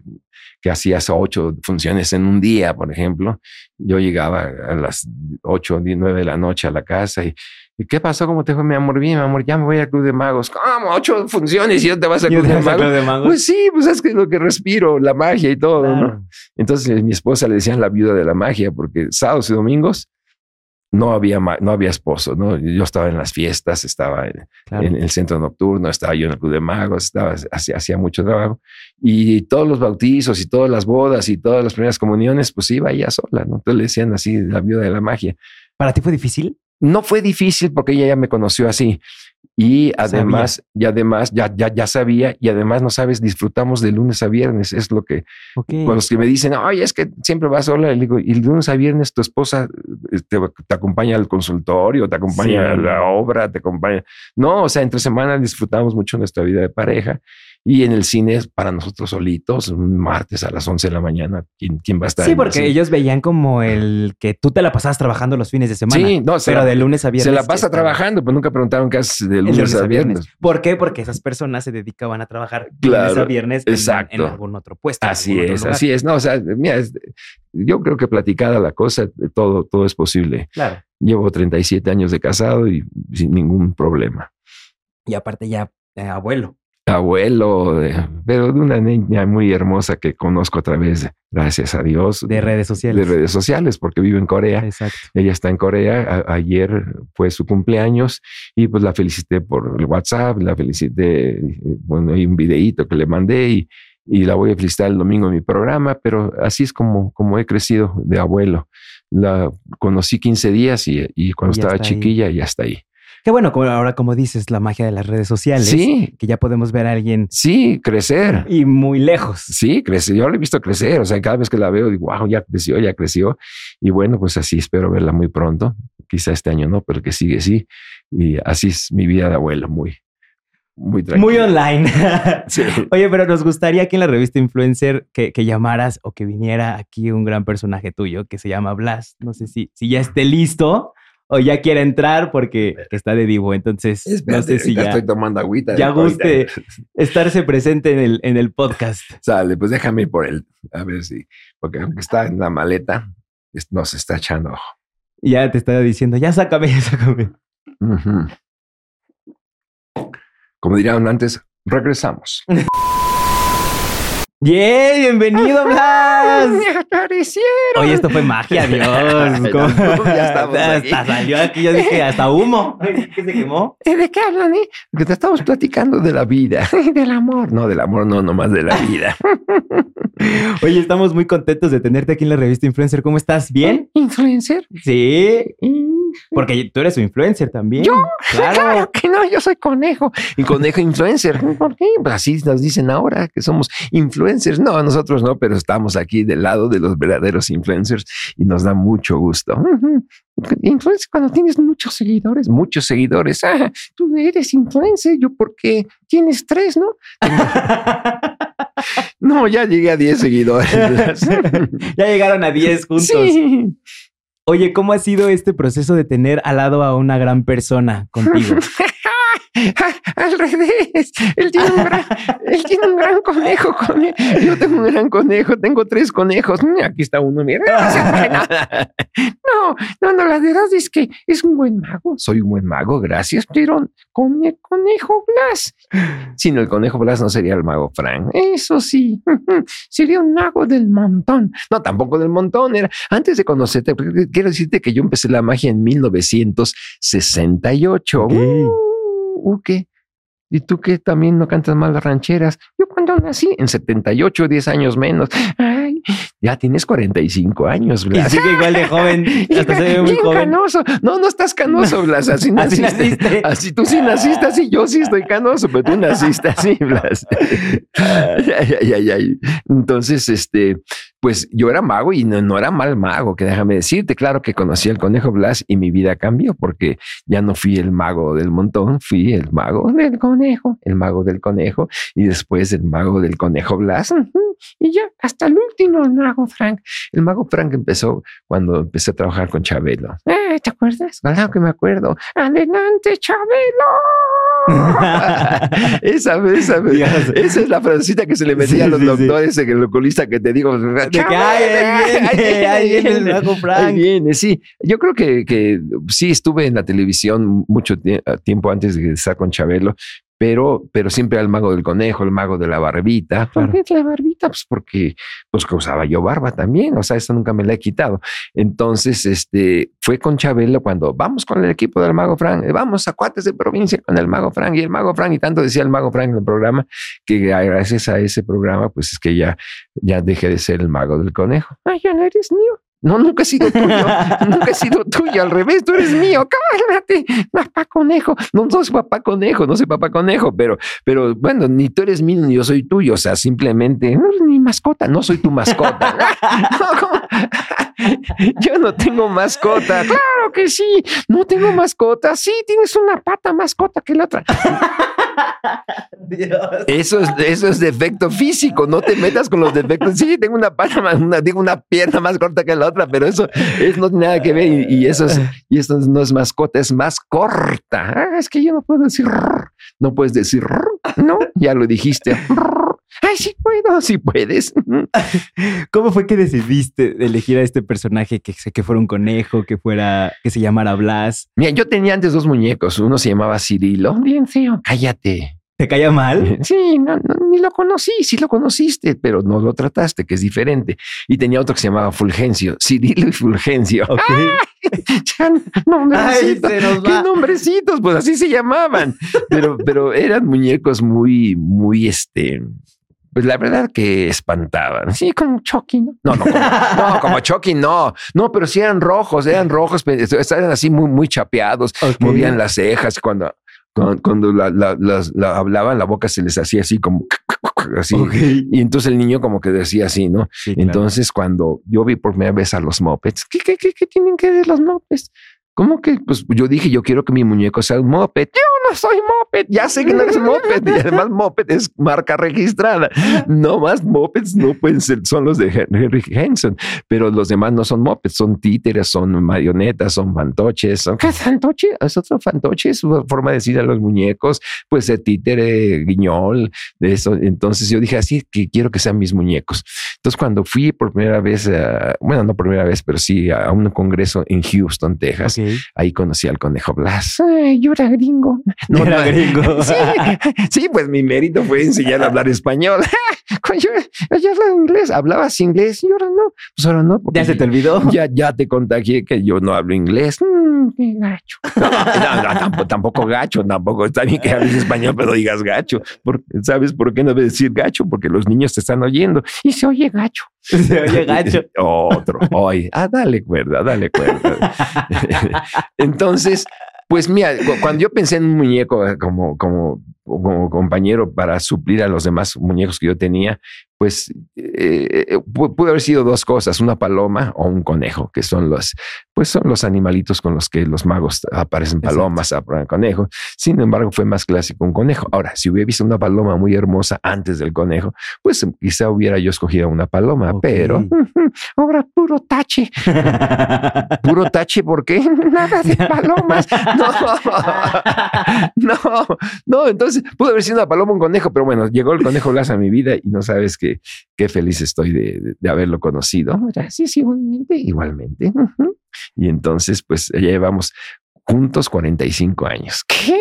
que hacías ocho funciones en un día, por ejemplo, yo llegaba a las ocho, nueve de la noche a la casa y, ¿y qué pasó? ¿Cómo te fue, mi amor? Bien, mi amor, ya me voy al Club de Magos. ¿Cómo? Ocho funciones y ya te vas al ¿Y Club de Magos. Club de Magos? Pues sí, pues es que es lo que respiro, la magia y todo, Claro. ¿no? Entonces mi esposa le decían la viuda de la magia porque sábados y domingos no había, no había esposo, ¿no? Yo estaba en las fiestas, estaba en, Claro. en el centro nocturno, estaba yo en el Club de Magos, estaba, hacía, hacía mucho trabajo. Y todos los bautizos y todas las bodas y todas las primeras comuniones, pues iba ella sola, ¿no? Entonces le decían así, la viuda de la magia. ¿Para ti fue difícil? No fue difícil porque ella ya me conoció así. Y además, y además, ya, ya, ya sabía, y además, no sabes, disfrutamos de lunes a viernes, es lo que, Ok. con los que me dicen, ay, es que siempre vas sola, le digo, y el lunes a viernes tu esposa eh, te, te acompaña al consultorio, te acompaña Sí. a la obra, te acompaña. No, o sea, entre semana disfrutamos mucho nuestra vida de pareja y en el cine es para nosotros solitos, un martes a las 11 de la mañana, ¿quién, quién va a estar? Sí, porque ellos veían como el que tú te la pasabas trabajando los fines de semana. Sí, no, se pero la- de lunes a viernes. se la pasa trabajando, pero nunca preguntaron qué haces de lunes, a viernes. ¿Por qué? Porque esas personas se dedicaban a trabajar Claro, lunes a viernes en- exacto. en, algún otro puesto. Así es, así es. No, o sea, mira, es- yo creo que platicada la cosa, todo, todo es posible. Claro. Llevo 37 años de casado y sin ningún problema. Y aparte ya eh, abuelo. Abuelo, de- pero de una niña muy hermosa que conozco a través, de- gracias a Dios, De redes de sociales. redes sociales, porque vive en Corea. Exacto. Ella está en Corea. A- ayer fue su cumpleaños y pues la felicité por el WhatsApp, la felicité, bueno, hay un videíto que le mandé y, y la voy a felicitar el domingo en mi programa, pero así es como, como he crecido de abuelo. la conocí 15 días y, y cuando Y estaba está ahí. chiquilla ya está ahí. Qué bueno, como ahora como dices, la magia de las redes sociales. Sí. Que ya podemos ver a alguien Sí, crecer. y muy lejos. Sí, creció. Yo la he visto crecer. O sea, cada vez que la veo, digo, wow, ya creció, ya creció. Y bueno, pues así espero verla muy pronto. Quizá este año no, pero que sigue sí. Y así es mi vida de abuelo, muy, muy. Muy online. Sí. Oye, pero nos gustaría aquí en la revista Influencer que, que llamaras o que viniera aquí un gran personaje tuyo que se llama Blas. No sé si, si ya esté listo o ya quiera entrar porque está de divo. Entonces, no sé si ya estoy tomando agüita. ya guste. estarse presente en el, en el podcast. Sale, pues déjame ir por él. A ver si, porque aunque está en la maleta, nos está echando ojo. Ya te estaba diciendo, ya sácame, ya sácame. Como dirían antes, regresamos. ¡Bien! ¡Bienvenido, Blas! aparecieron! Oye, esto fue magia, Dios. ¿Cómo? Ya estamos aquí. Hasta salió aquí, yo dije, hasta humo. ¿Qué se quemó? ¿De qué hablan? Eh? Porque te estamos platicando de la vida, del amor. No, del amor, no, nomás de la vida. Oye, estamos muy contentos de tenerte aquí en la revista Influencer. ¿Cómo estás? ¿Bien? ¿Influencer? Sí, porque tú eres un influencer también. ¿Yo? Claro. Claro que no, yo soy conejo. Y conejo influencer. ¿Por qué? Pues así nos dicen ahora que somos influencers. No, nosotros no, pero estamos aquí del lado de los verdaderos influencers y nos da mucho gusto. Influencer cuando tienes muchos seguidores, muchos seguidores. Ah, tú eres influencer, yo porque tienes tres, ¿no? No, ya llegué a 10 seguidores. ya llegaron a 10 juntos. Sí. Oye, ¿cómo ha sido este proceso de tener al lado a una gran persona contigo? Al revés, él tiene un gran, él tiene un gran conejo. cone- Yo tengo un gran conejo, tengo tres conejos. Mm, Aquí está uno, mira. No, no, no, la verdad es que es un buen mago. Soy un buen mago, gracias, pero con el conejo Blas. Sin el conejo Blas no sería el mago Frank. Eso sí, sería un mago del montón. No, tampoco del montón. Era antes de conocerte, quiero decirte que yo empecé la magia en 1968. Ok. Uh, uh. ¿Y tú qué también no cantas mal las rancheras? Yo cuando nací, en 78, 10 años menos. Ay, ya tienes 45 años, Y Blas. sigue igual de joven. Hasta se ve muy Bien joven. canoso. No, no estás canoso, Blas. Así Así naciste. naciste. Así tú sí naciste así, yo sí estoy canoso, pero tú naciste así, Blas. Ay, ay, ay. Entonces, este, pues yo era mago y no, no era mal mago, que déjame decirte, claro que conocí al conejo Blas y mi vida cambió porque ya no fui el mago del montón, fui el mago del conejo, el mago del conejo y después el mago del conejo Blas. Y ya hasta el último, el mago Frank. El mago Frank empezó cuando empecé a trabajar con Chabelo. Eh, ¿Te acuerdas? Claro que me acuerdo. Adelante, Chabelo. esa, esa, Dios. esa es la frasecita que se le metía Sí, a los sí, sí. doctores en el oculista que te digo. Que, ay, ahí viene, ahí viene el mago Ahí Frank. viene, sí. Yo creo que, que sí estuve en la televisión mucho tie- tiempo antes de estar con Chabelo, pero, pero siempre al mago del conejo, el mago de la barbita. ¿Por qué la barbita? Pues porque pues que usaba yo barba también, o sea, eso nunca me la he quitado. Entonces, este, fue con Chabelo cuando vamos con el equipo del mago Frank, vamos a cuates de provincia con el mago Frank y el mago Frank, y tanto decía el mago Frank en el programa, que gracias a ese programa, pues es que ya, ya dejé de ser el mago del conejo. Ay, ya no eres mío. No, nunca he sido tuyo. nunca he sido tuyo. Al revés, tú eres mío. Cálmate. Papá conejo. No, no soy papá conejo, no soy papá conejo, pero, pero bueno, ni tú eres mío ni yo soy tuyo. O sea, simplemente no eres mi mascota, no soy tu mascota. Yo no tengo mascota. Claro que sí. No tengo mascota. Sí, tienes una pata mascota que la otra. Eso es, eso es defecto físico, no te metas con los defectos. Sí, tengo una más, una, pierna más corta que la otra, pero eso es, no tiene nada que ver y, eso es, y esto no es mascota, es más corta. Ah, es que yo no puedo decir, no puedes decir, no, ya lo dijiste. Ay, sí puedo, sí puedes. ¿Cómo fue que decidiste elegir a este personaje que, que fuera un conejo, que fuera, que se llamara Blas? Mira, yo tenía antes dos muñecos, uno se llamaba Cirilo. Bien feo, cállate. ¿Te caía mal? Sí, no, no, ni lo conocí, sí lo conociste, pero no lo trataste, que es diferente. Y tenía otro que se llamaba Fulgencio, Cirilo y Fulgencio. Ok. Ya, nombrecitos. Ay, se nos ¿Qué nombrecitos? Pues así se llamaban. Pero, pero eran muñecos muy, muy este. Pues la verdad que espantaban. Sí, como Chucky, ¿no? No, no, como, no, como Chucky, no. No, pero sí eran rojos, eran rojos, estaban así muy, muy chapeados, movían las cejas cuando, cuando, la, hablaban, la boca se les hacía así como así. Y entonces el niño como que decía así, ¿no? entonces cuando yo vi por primera vez a los mopeds, ¿qué, qué, qué, qué tienen que ver los mopeds? ¿Cómo que? Pues yo dije, yo quiero que mi muñeco sea un moped. Yo no soy moped. Ya sé que no eres moped. Y además moped es marca registrada. No más mopeds no pueden ser, son los de Henry Henson. Pero los demás no son mopeds, son títeres, son marionetas, son fantoches. Son, ¿Qué fantoche? Es otro fantoche, es una forma de decir a los muñecos, pues de títere, guiñol, de eso. Entonces yo dije, así que quiero que sean mis muñecos. Entonces cuando fui por primera vez, bueno, no por primera vez, pero sí a un congreso en Houston, Texas. Ahí conocí al conejo Blas. Ay, yo era gringo. No, era gringo. Sí, pues mi mérito fue enseñar a hablar español. yo, yo hablaba inglés, hablabas inglés y ahora no. Pues ahora no. ¿Ya se te olvidó? Ya, ya te contagié que yo no hablo inglés. Mm, qué gacho. No, tampoco, gacho, tampoco está bien que hables español, pero digas gacho. ¿Sabes por qué no debes decir gacho? Porque los niños te están oyendo. Y se oye gacho. Se oye gacho. Otro. Oye, ah, dale cuerda, dale cuerda. Entonces, pues mira, cuando yo pensé en un muñeco eh, como, como, como compañero para suplir a los demás muñecos que yo tenía, pues eh, eh pudo haber sido dos cosas, una paloma o un conejo, que son los, pues son los animalitos con los que los magos aparecen palomas, aparecen conejos. Sin embargo, fue más clásico un conejo. Ahora, si hubiera visto una paloma muy hermosa antes del conejo, pues quizá hubiera yo escogido una paloma, pero ahora puro tache. puro tache, ¿por qué? Nada de palomas. No, no, no. Entonces pudo haber sido una paloma, un conejo, pero bueno, llegó el conejo Blas a mi vida y no sabes qué qué, feliz estoy de, haberlo conocido. Gracias, igualmente. Igualmente. Y entonces, pues ya llevamos juntos 45 años. ¿Qué?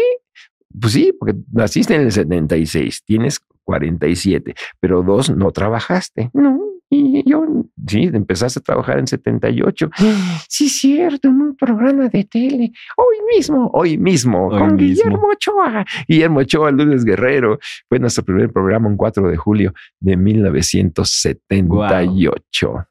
Pues sí, porque naciste en el 76, tienes 47, pero dos no trabajaste. No. Y yo, sí, empezaste a trabajar en 78. Sí, cierto, en un programa de tele. Hoy mismo, hoy mismo, con Guillermo Ochoa. Guillermo Ochoa, Lunes Guerrero. Fue nuestro primer programa un 4 de julio de 1978.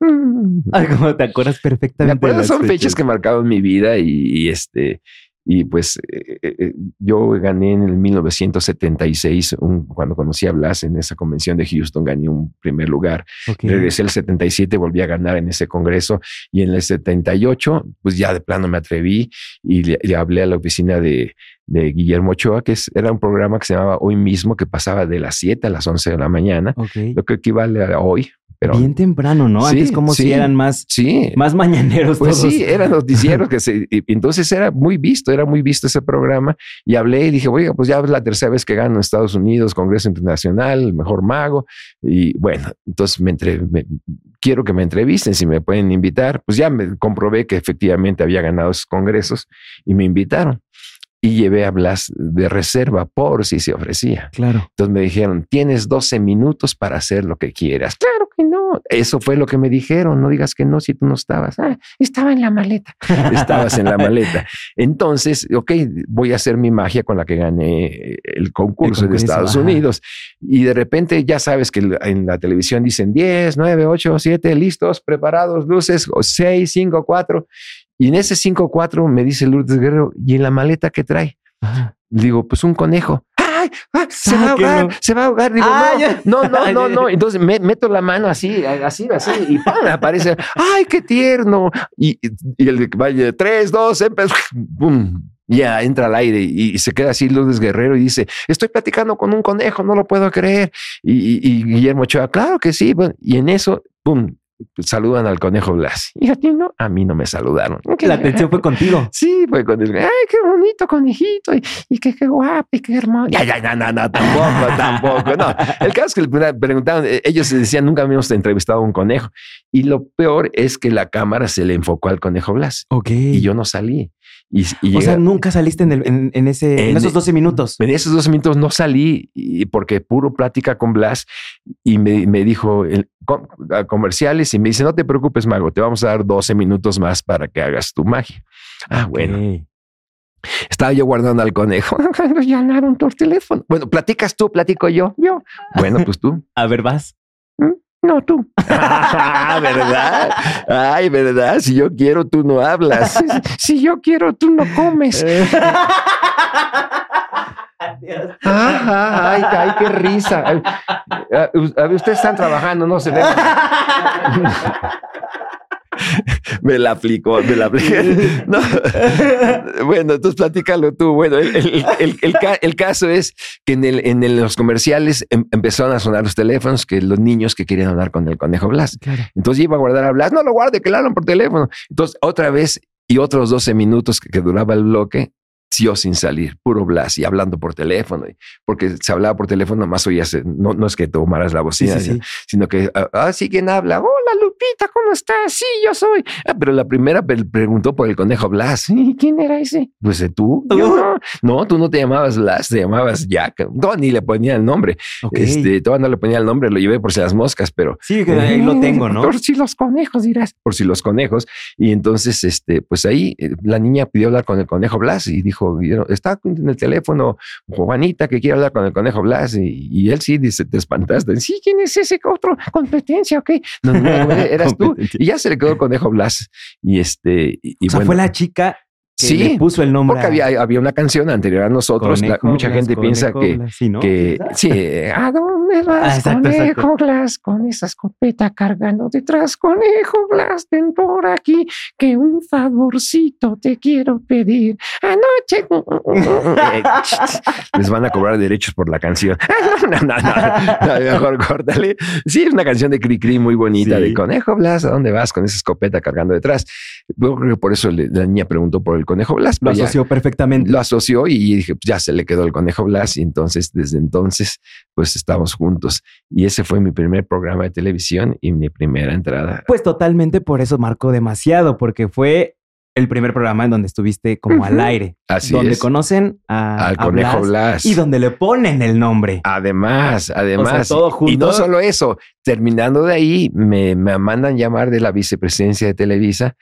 Ay, como te acuerdas perfectamente. son fechas que marcaron mi vida y este y pues eh, eh, eh, yo gané en el 1976, cuando conocí a Blas en esa convención de Houston, gané un primer lugar. Regresé el 77, volví a ganar en ese congreso y en el 78, pues ya de plano me atreví y le, hablé a la oficina de, de Guillermo Ochoa, que era un programa que se llamaba Hoy mismo, que pasaba de las 7 a las 11 de la mañana, lo que equivale a hoy, Bien temprano, ¿no? Antes como si eran más, sí. más mañaneros. Pues sí, eran noticieros que se, entonces era muy visto, era muy visto ese programa y hablé y dije, oiga, pues ya es la tercera vez que gano en Estados Unidos, Congreso Internacional, el mejor mago. Y bueno, entonces me, entre, quiero que me entrevisten, si me pueden invitar. Pues ya me comprobé que efectivamente había ganado esos congresos y me invitaron y llevé a Blas de reserva por si se ofrecía. Claro. Entonces me dijeron, tienes 12 minutos para hacer lo que quieras. Claro que no. Eso fue lo que me dijeron. No digas que no si tú no estabas. Ah, estaba en la maleta. Estabas en la maleta. Entonces, ok, voy a hacer mi magia con la que gané el concurso de Estados Unidos. Y de repente ya sabes que en la televisión dicen 10, 9, 8, 7, listos, preparados, luces, 6, 5, 4. Y en ese 5-4 me dice Lourdes Guerrero, ¿y en la maleta qué trae? Digo, pues un conejo. ¡Ay! Ah, se va a ahogar, se va a ahogar. Digo, no, no, no, no, Entonces meto la mano así, así, así, y ¡pam! aparece. ¡Ay, qué tierno! Y, y el vaya, tres, dos, ¡pum! Ya entra al aire y, se queda así Lourdes Guerrero y dice: Estoy platicando con un conejo, no lo puedo creer. Y, y Guillermo Ochoa, claro que sí. Y en eso, ¡pum! Saludan al conejo Blas. ¿Y a ti no? A mí no me saludaron. La atención fue contigo. Sí, fue con el. Ay, qué bonito conejito. Y, qué, qué guapo y qué hermoso. Ya, ya, no, no, no, tampoco, tampoco. No. El caso es que le preguntaban, eh, ellos decían, nunca habíamos entrevistado a un conejo. Y lo peor es que la cámara se le enfocó al conejo Blas. Ok. Y yo no salí. Y, o sea, nunca saliste en, en, ese, en, esos 12 minutos. En esos 12 minutos no salí y porque puro plática con Blas y me, me dijo comerciales y me dice, no te preocupes, Mago, te vamos a dar 12 minutos más para que hagas tu magia. Ah, bueno. Estaba yo guardando al conejo. Llamaron por teléfono. Bueno, platicas tú, platico yo. Yo, Bueno, pues tú. A ver, vas. No tú. Ah, ¿Verdad? Ay, ¿verdad? Si yo quiero, tú no hablas. Si yo quiero, tú no comes. Ah, ay, ay, qué risa. A ver, ustedes están trabajando, no se ve. Me la aplicó, me la aplicó. No. Bueno, entonces platícalo tú. Bueno, el, el- el- el ca- el caso es que en, el, en los comerciales em- empezaron a sonar los teléfonos que los niños que querían hablar con el conejo Blas. Claro. Entonces iba a guardar a Blas. No lo guarde, que le hablan por teléfono. Entonces, otra vez y otros 12 minutos que, que duraba el bloque, yo sin salir, puro Blas y hablando por teléfono. Porque se hablaba por teléfono, más oías, eh, no, no es que tomaras la bocina, sí, sí. sino que, ah, ah, sí, ¿quién habla? Hola, Lupita, ¿cómo estás? Sí, yo soy. Ah, pero la primera preguntó por el conejo Blas. ¿Y quién era ese? Pues eh, tú. No. No, tú no te llamabas Blas, te llamabas Jack. No, ni le ponía el nombre. Ok. Este, todavía no le ponía el nombre, lo llevé por si las moscas, pero Sí, que ahí lo tengo, ¿no? Por si los conejos dirás. por si los conejos. Y entonces, este, pues ahí eh, la niña pidió hablar con el conejo Blas y dijo, "Yo- está en el teléfono Juanita que quiere hablar con el conejo Blas. Y, y él sí dice, te espantaste. Sí, ¿Quién es ese otro? ¿Competencia o qué? no, no, no, eras tú. Y ya se le quedó el conejo Blas. Y este, y, y o sea, bueno, fue la chica que Sí, le puso el nombre. porque a había, había una canción anterior a nosotros. la- mucha gente piensa que, sí, ¿no? que sí, ¿A dónde vas, Ah, exacto, conejo. Blas? Con esa escopeta cargando detrás, conejo Blas, ven por aquí, que un favorcito te quiero pedir. Anoche. Les van a cobrar derechos por la canción. No, no, no, no, no, mejor córtale. Sí, es una canción de Cricri muy bonita Sí. de Conejo Blas, ¿a dónde vas con esa escopeta cargando detrás? Yo creo que por eso le- la niña preguntó por el Conejo Blas. Lo ya asoció perfectamente. Lo asoció y dije, pues ya se le quedó el Conejo Blas y entonces desde entonces pues estamos juntos. Y ese fue mi primer programa de televisión y mi primera entrada. Pues totalmente por eso marcó demasiado, porque fue el primer programa en donde estuviste como al Ujú. aire. Así donde es. conocen a, Al a Conejo Blas Blas. y donde le ponen el nombre. Además, además. todo Y no junto. solo eso, terminando de ahí, me, me mandan llamar de la vicepresidencia de Televisa,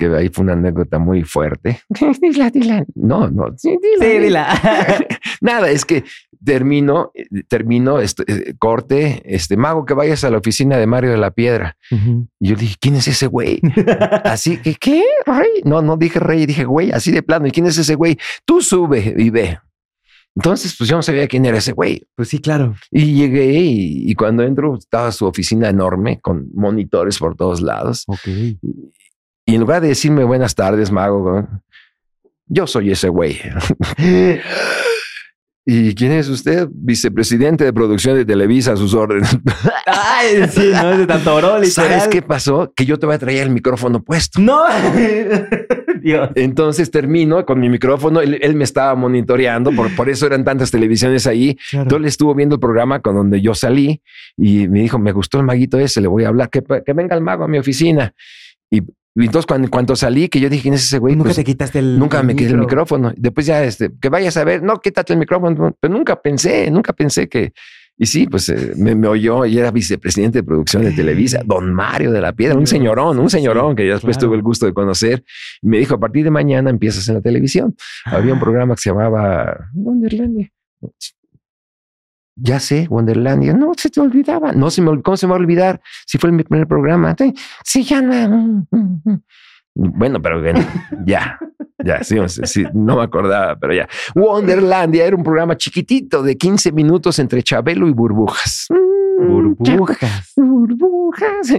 que ahí fue una anécdota muy fuerte. dila, dila. No, no, Sí, dila. Sí, dila. nada, es que termino, termino, este, eh, corte, este mago que vayas a la oficina de Mario de la Piedra. Ujú. Y yo dije, ¿quién es ese güey? Así que, ¿qué? ¿Rey? No, no dije rey, dije güey, así de plano. ¿Y quién es ese güey? Tú sube y ve. Entonces, pues yo no sabía quién era ese güey. Pues sí, claro. Y llegué y, y cuando entro estaba su oficina enorme con monitores por todos lados. Ok. Y en lugar de decirme buenas tardes, mago, yo soy ese güey. ¿Y quién es usted? Vicepresidente de producción de Televisa a sus órdenes. Ay, sí, no es de tanto oro. ¿Sabes qué pasó? Que yo te voy a traer el micrófono puesto. No. Dios. Entonces termino con mi micrófono. Él, él me estaba monitoreando, por, por eso eran tantas televisiones ahí. Claro. Entonces él estuvo viendo el programa con donde yo salí y me dijo, me gustó el maguito ese, le voy a hablar, que, que venga el mago a mi oficina. Y, y entonces cuando, cuando salí, que yo dije, ¿quién es ese güey? Nunca Pues, te quitaste el. nunca me quité el micrófono. Después ya, este, que vayas a ver, no, quítate el micrófono. Pero nunca pensé, nunca pensé que... Y sí, pues eh, me, me oyó y era vicepresidente de producción de Televisa, don Mario de la Piedra, un señorón, un señorón que ya después claro. tuve el gusto de conocer. Y me dijo, a partir de mañana empiezas en la televisión. Había un Ah. programa que se llamaba Wonderlandia. Ya sé, Wonderlandia. No, se te olvidaba. No se me, ¿cómo se me va a olvidar? Si fue mi primer programa. Sí, Se llama. mm, mm, mm. Bueno, pero bueno, ya, ya, sí, no me acordaba, pero ya. Wonderlandia era un programa chiquitito de 15 minutos entre Chabelo y Burbujas. Burbujas. Burbujas.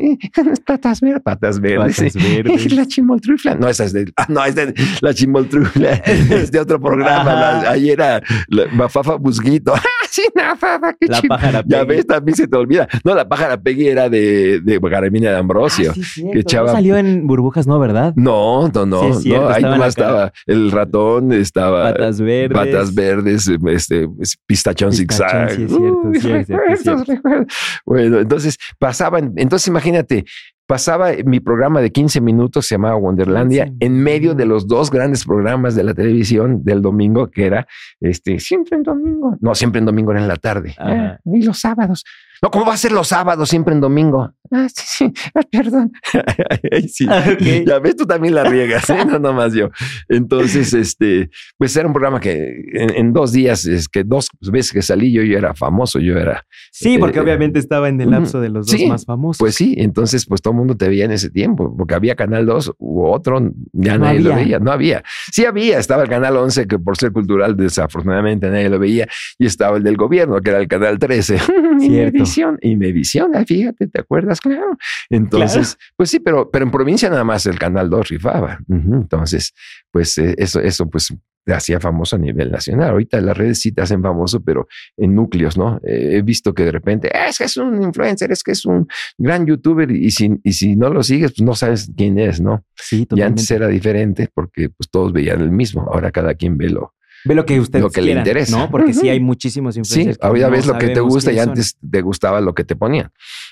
las patas verdes. Patas verdes. Patas verdes. La chimoltrufla. No, esa es de, ah, no, es de la chimoltrufla, es de otro programa. La- ahí era la Mafafa Busguito. No, papá, qué La pájara. Ya Peggy. ves, también se te olvida. No, la pájara Peggy era de, de de Ambrosio. Ah, sí, cierto. que No echaba- salió en burbujas, ¿no? ¿Verdad? No, no, no, Sí, cierto, no. Ahí nomás estaba el ratón, estaba Patas verdes. patas verdes, este, pistachón Pistachón, zigzag. sí, es cierto, Uy, sí, es cierto, es Recuerdos, cierto. recuerdos. Bueno, entonces pasaban, entonces imagínate, pasaba mi programa de 15 minutos, se llamaba Wonderlandia, 15 en medio de los dos grandes programas de la televisión del domingo, que era este, Siempre en domingo. no, siempre en domingo era en la tarde. Y los sábados. No, ¿cómo va a ser los sábados siempre en domingo? Ah, sí, sí. Ah, perdón. Sí. Ah, ok. Ya ves, tú también la riegas, ¿eh? no nomás yo. Entonces, este, pues era un programa que en, en dos días, es que dos veces que salí yo, yo era famoso, yo era, Sí, porque Eh, obviamente estaba en el lapso de los dos Sí, más famosos. pues sí, entonces pues todo el mundo te veía en ese tiempo, porque había Canal 2 u otro, ya No nadie lo veía, no había. Sí había, estaba el Canal 11, que por ser cultural desafortunadamente nadie lo veía, y estaba el del gobierno, que era el Canal 13. Cierto. Imevisión, Imevisión, ah, fíjate, ¿te acuerdas? Claro. Entonces, pues sí, pero, pero en provincia nada más el Canal 2 rifaba. Entonces, pues eh, eso, eso pues te hacía famoso a nivel nacional. Ahorita las redes sí te hacen famoso, pero en núcleos, ¿no? Eh, he visto que de repente, "Ah, es que es un influencer, es que es un gran youtuber y si, y si no lo sigues, pues no sabes quién es, ¿no? Sí, Y totalmente. antes era diferente porque pues todos veían el mismo. Ahora cada quien ve lo. Ve lo que usted lo que le interesa. ¿no? Porque sí Ujú. hay muchísimos Sí, influencers. ahorita no ves lo que te gusta y son. antes te gustaba lo que te ponían.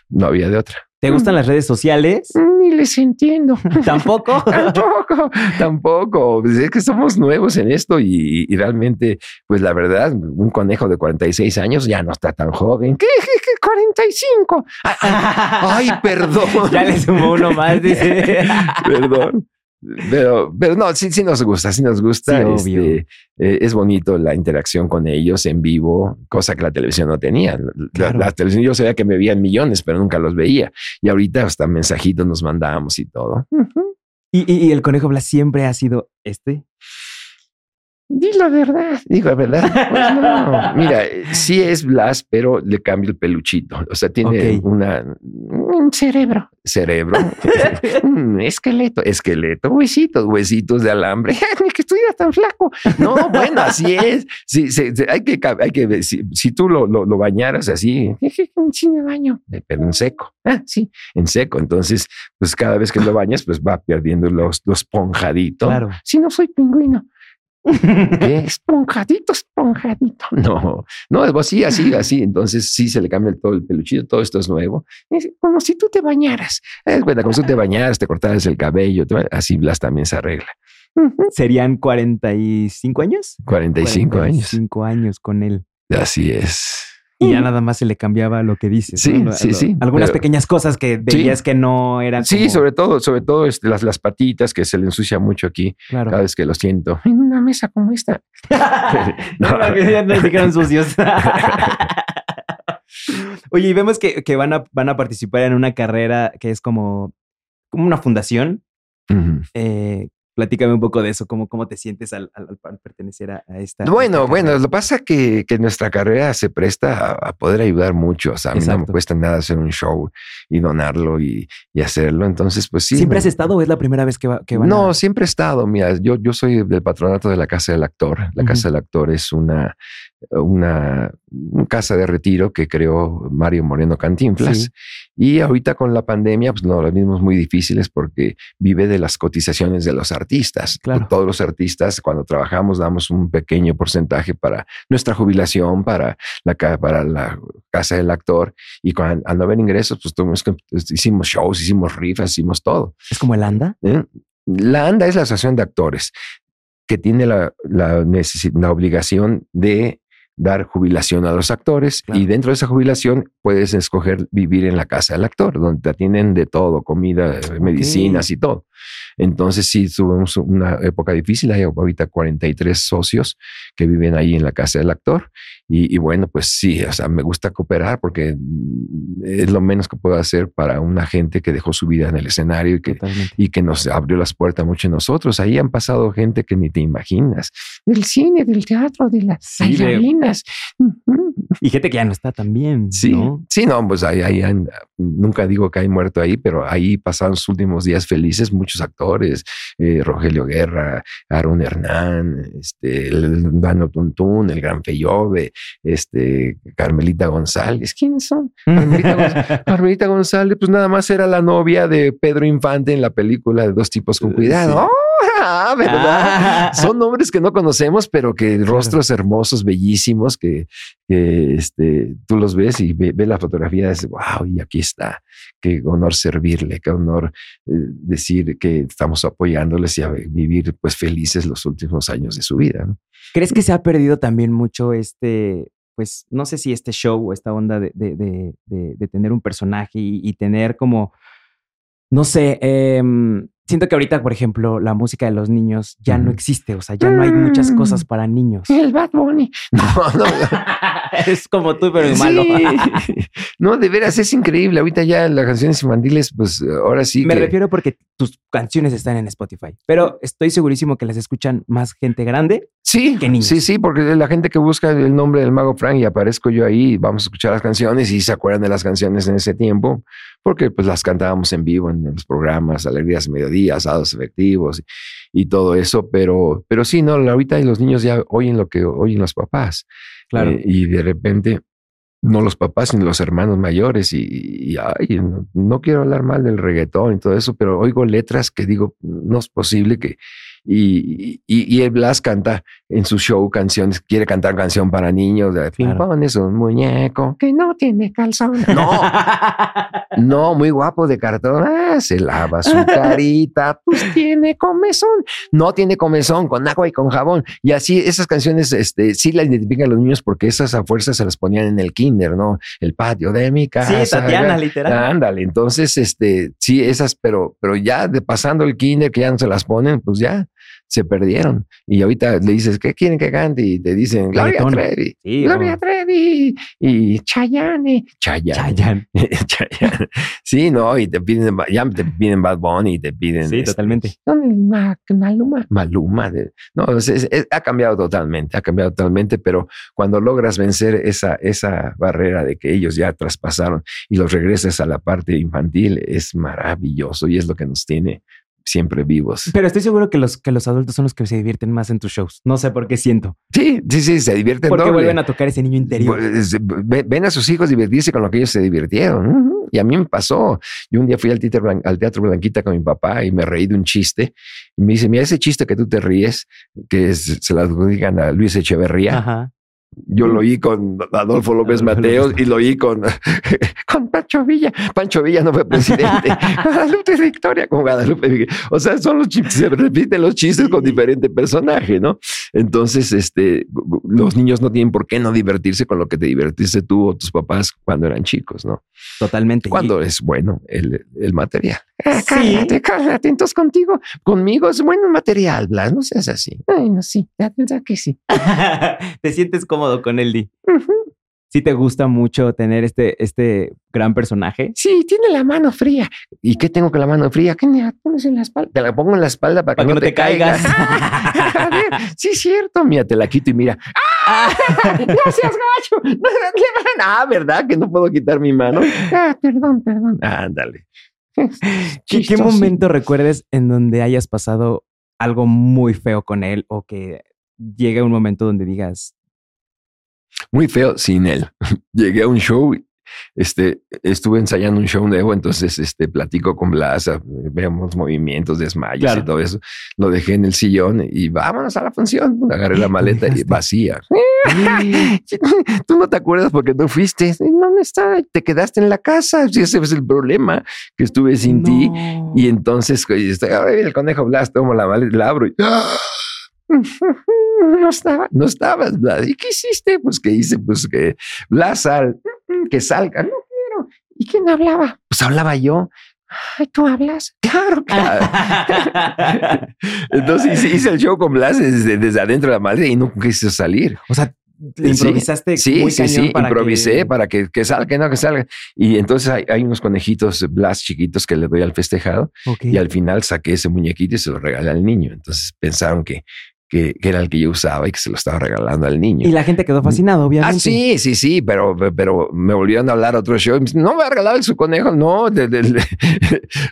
No había de otra. ¿Te gustan las redes sociales? Ni les entiendo. Tampoco. Tampoco, tampoco. Pues es que somos nuevos en esto y, y realmente, pues la verdad, un conejo de 46 años ya no está tan joven. ¿Qué, qué, qué? 45. Ay, perdón. ya le sumó uno más, dice. Perdón. Pero, pero no, sí, sí nos gusta, sí nos gusta. Sí, este, eh, es bonito la interacción con ellos en vivo, cosa que la televisión no tenía. La, Claro. la televisión yo sabía que me veían millones, pero nunca los veía. Y ahorita hasta mensajitos nos mandábamos y todo. ¿Y, y- y el conejo Blas siempre ha sido este? Di la verdad. Digo, ¿verdad? Pues no. Mira, sí es Blas, pero le cambio el peluchito. O sea, tiene una Un cerebro. cerebro, un esqueleto, esqueleto, huesitos, huesitos de alambre. Ni que estuviera tan flaco. No, bueno, así es. Sí, sí, sí, hay que, hay que ver, si, si tú lo, lo, lo bañaras así, Sí me baño. pero en seco, Ah, sí. en seco. Entonces, pues cada vez que lo bañas, pues va perdiendo los, los esponjadito. Claro. Si no soy pingüino. ¿Qué? Esponjadito, esponjadito. No, no, es así, así, así. Entonces sí se le cambia el- todo el peluchito, todo esto es nuevo. Es como si tú te bañaras. Es bueno, como si tú te bañaras, te cortaras el cabello, te- así Blas también se arregla. ¿Serían 45 años? 45 años. 45 años con él. Así es. Y ya nada más se le cambiaba lo que dices. Sí, sí, lo- sí, Algunas pero- pequeñas cosas que veías que no eran. Sí, como- sobre todo, sobre todo este, las, las patitas que se le ensucia mucho aquí Claro. cada vez que lo siento. En una mesa como esta. No, no, que ya no se quedan sucios. Oye, y vemos que, que van, a, van a participar en una carrera que es como, como una fundación. Eh, platícame un poco de eso, cómo, cómo te sientes al, al- al pertenecer a, a esta. a Bueno, esta bueno, lo que pasa que, que nuestra carrera se presta a, a poder ayudar mucho. O sea, a mí no me cuesta nada hacer un show y donarlo y, y hacerlo. Entonces, pues sí. ¿Siempre me- has estado o es la primera vez que, va, que van No, siempre he estado. Mira, yo, yo soy del patronato de la Casa del Actor. La. Casa del Actor es una, una, una casa de retiro que creó Mario Moreno Cantinflas. Sí. Y ahorita con la pandemia, pues no, los mismos muy difíciles porque vive de las cotizaciones de los artistas. Claro. Todos los artistas, cuando trabajamos, damos un pequeño porcentaje para nuestra jubilación, para la, para la casa del actor. Y cuando, al no haber ingresos, pues tuvimos pues, hicimos shows, hicimos rifas, hicimos todo. ¿Es como el ANDA? ¿eh? La ANDA es la Asociación de Actores que tiene la, la, la obligación de dar jubilación a los actores Claro. y dentro de esa jubilación puedes escoger vivir en la casa del actor, donde te atienden de todo, comida, medicinas y todo. Entonces sí, tuvimos una época difícil, hay ahorita 43 socios que viven ahí en la casa del actor y, y bueno, pues sí, o sea, me gusta cooperar porque es lo menos que puedo hacer para una gente que dejó su vida en el escenario y que Totalmente. y que nos abrió las puertas mucho en nosotros. Ahí han pasado gente que ni te imaginas. Del cine, del teatro, de las Sí, bailarinas. Y gente que ya no está tan bien. Sí, ¿no? sí, no, pues ahí, ahí han- nunca digo que hay muerto ahí, pero ahí pasaron sus últimos días felices muchos actores, eh, Rogelio Guerra, Aaron Hernán, este, el Dano Tuntún, el Gran Feyove, este, Carmelita González. ¿Quiénes son? Carmelita, Gonz- Carmelita González, pues nada más era la novia de Pedro Infante en la película de Dos tipos con cuidado. Ah, ¿verdad? Ah. Son nombres que no conocemos, pero que rostros hermosos, bellísimos, que, que, este, tú los ves y ve, ve la fotografía y dices, wow, y aquí está. Qué honor servirle, qué honor eh, decir que estamos apoyándoles y a vivir pues felices los últimos años de su vida. ¿no? ¿Crees que se ha perdido también mucho este, pues no sé si este show o esta onda de, de, de, de tener un personaje y, y, tener como, no sé, eh, siento que ahorita, por ejemplo, la música de los niños ya no existe, o sea, ya no hay muchas cosas para niños. El Bad Bunny. No, no. es como tú, pero sí. malo. no, de veras, es increíble. Ahorita ya las canciones infantiles, pues ahora sí. Me que... refiero porque tus canciones están en Spotify, pero estoy segurísimo que las escuchan más gente grande. Sí, que niños. sí, sí, porque la gente que busca el nombre del mago Frank y aparezco yo ahí, vamos a escuchar las canciones y se acuerdan de las canciones en ese tiempo, porque pues las cantábamos en vivo en los programas, Alegrías de Asados Efectivos y, y, todo eso, pero, pero sí, no, ahorita los niños ya oyen lo que oyen los papás. Claro. Eh, y de repente, no los papás, sino los hermanos mayores. Y, y ay, no, no, quiero hablar mal del reggaetón y todo eso, pero oigo letras que digo, no es posible que. Y, y, y el Blas canta en su show canciones, quiere cantar canción para niños. De claro. es un muñeco que no tiene calzón. No, no, muy guapo de cartón. Ah, se lava su carita, pues tiene comezón. No tiene comezón, con agua y con jabón. Y así esas canciones este, sí las identifican los niños porque esas a fuerza se las ponían en el kinder, ¿no? El patio de mi casa. Sí, Tatiana, literal. Ándale, entonces, este, sí, esas, pero, pero ya de pasando el kinder que ya no se las ponen, pues ya se perdieron. Y ahorita le dices, ¿qué quieren que cante? Y te dicen, Gloria Trevi, sí, Gloria oh. Trevi y Chayane. Chayanne. Chayanne. Chayanne. Sí, no, y te piden, ya te piden Bad Bunny y te piden. Sí, este, totalmente. Maluma. Maluma. De, no, es, es, es, ha cambiado totalmente, ha cambiado totalmente, pero cuando logras vencer esa, esa barrera de que ellos ya traspasaron y los regresas a la parte infantil, es maravilloso y es lo que nos tiene siempre vivos. Pero estoy seguro que los, que los adultos son los que se divierten más en tus shows. No sé por qué siento. Sí, sí, sí, se divierten. Porque doble. vuelven a tocar ese niño interior. Ven a sus hijos divertirse con lo que ellos se divirtieron. Y a mí me pasó. Yo un día fui al teatro, al teatro Blanquita con mi papá y me reí de un chiste. Y me dice, mira, ese chiste que tú te ríes, que es, se lo adjudican a Luis Echeverría. Ajá. Yo lo oí con Adolfo López Mateos y lo oí con, con Pancho Villa. Pancho Villa no fue presidente. Guadalupe Victoria con Guadalupe. O sea, son los chistes, se repiten los chistes sí. con diferente personaje, ¿no? Entonces, este, los niños no tienen por qué no divertirse con lo que te divertiste tú o tus papás cuando eran chicos, ¿no? Totalmente. Cuando es bueno el, el material. Ah, cálmate, sí. cálmate. Entonces contigo, conmigo es bueno el material, Blas, no seas así. Ay, no, sí, la verdad que sí. te sientes cómodo con el Di. Uh -huh. ¿Sí te gusta mucho tener este, este gran personaje? Sí, tiene la mano fría. ¿Y qué tengo con la mano fría? ¿Qué me la pones en la espalda? Te la pongo en la espalda para, para que, no te, te caigas. a ver, sí es cierto. Mira, te la quito y mira. ¡Ah! ¡No seas gacho! ah, ¿verdad? Que no puedo quitar mi mano. Ah, perdón, perdón. Ándale. ¿Qué, ¿Qué momento recuerdes en donde hayas pasado algo muy feo con él o que llegue un momento donde digas, muy feo sin él. Llegué a un show, este, estuve ensayando un show nuevo, entonces este, platico con Blas, vemos movimientos, desmayos claro. y todo eso. Lo dejé en el sillón y vámonos a la función. Agarré la maleta y vacía. Tú no te acuerdas porque no fuiste. ¿Dónde está? Te quedaste en la casa. Ese es el problema, que estuve sin no. ti. Y entonces, viene el conejo Blas, tomo la maleta, la abro y... No estaba. No estabas, Blas. ¿Y qué hiciste? Pues que hice, pues que Blas sal, que salga. No quiero. ¿Y quién hablaba? Pues hablaba yo. Ay, ¿tú hablas? Claro, claro. Entonces hice, hice, el show con Blas desde, desde adentro de la madre y no quise salir. O sea, improvisaste sí, muy sí, sí, para improvisé que... para que, que, salga, que no, que salga. Y entonces hay, hay, unos conejitos Blas chiquitos que le doy al festejado okay. y al final saqué ese muñequito y se lo regalé al niño. Entonces pensaron que, que, que, era el que yo usaba y que se lo estaba regalando al niño. Y la gente quedó fascinada, obviamente. Ah, sí, sí, sí, pero, pero me volvieron a hablar a otro show. No me ha regalado su conejo, no, de, de, de,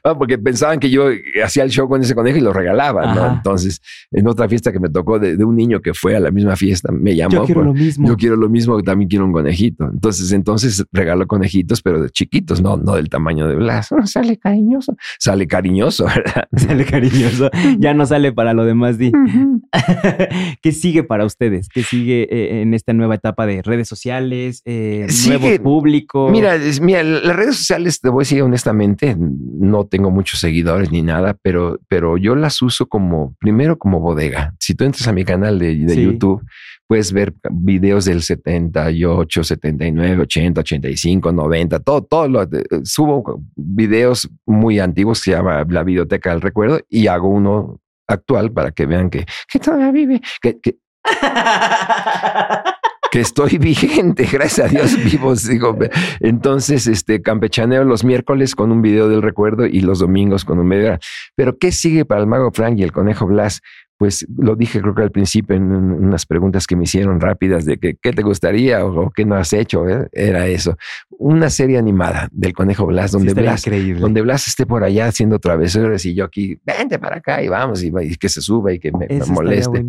porque pensaban que yo hacía el show con ese conejo y lo regalaba, ¿no? Entonces, en otra fiesta que me tocó de, un niño que fue a la misma fiesta, me llamó. Yo quiero por, lo mismo. Yo quiero lo mismo, también quiero un conejito. Entonces, entonces regalo conejitos, pero de chiquitos, no, no del tamaño de Blas. Sale cariñoso. Sale cariñoso, ¿verdad? Sale cariñoso. ya no sale para lo demás, Di. Uh -huh. ¿Qué sigue para ustedes? ¿Qué sigue eh, en esta nueva etapa de redes sociales, eh, Sigue- nuevo público? Mira, es- mira, las redes sociales, te voy a decir honestamente, no tengo muchos seguidores ni nada, pero, pero yo las uso como, primero como bodega. Si tú entras a mi canal de, de Sí. YouTube, puedes ver videos del 78, 79, 80, 85, 90, todo, todo lo de- subo videos muy antiguos que se llama La Videoteca del Recuerdo y hago uno actual para que vean que, Que todavía vive. que, que- que estoy vigente, gracias a Dios vivo, sigo. Entonces, este campechaneo los miércoles con un video del recuerdo y los domingos con un medio. Pero ¿qué sigue para el mago Frank y el conejo Blas? Pues lo dije creo que al principio en un- unas preguntas que me hicieron rápidas de que qué te gustaría o, o qué no has hecho, ¿eh? era eso. Una serie animada del conejo Blas donde Blas increíble. donde Blas esté por allá haciendo travesuras y yo aquí, vente para acá y vamos, y, y que se suba y que me, moleste.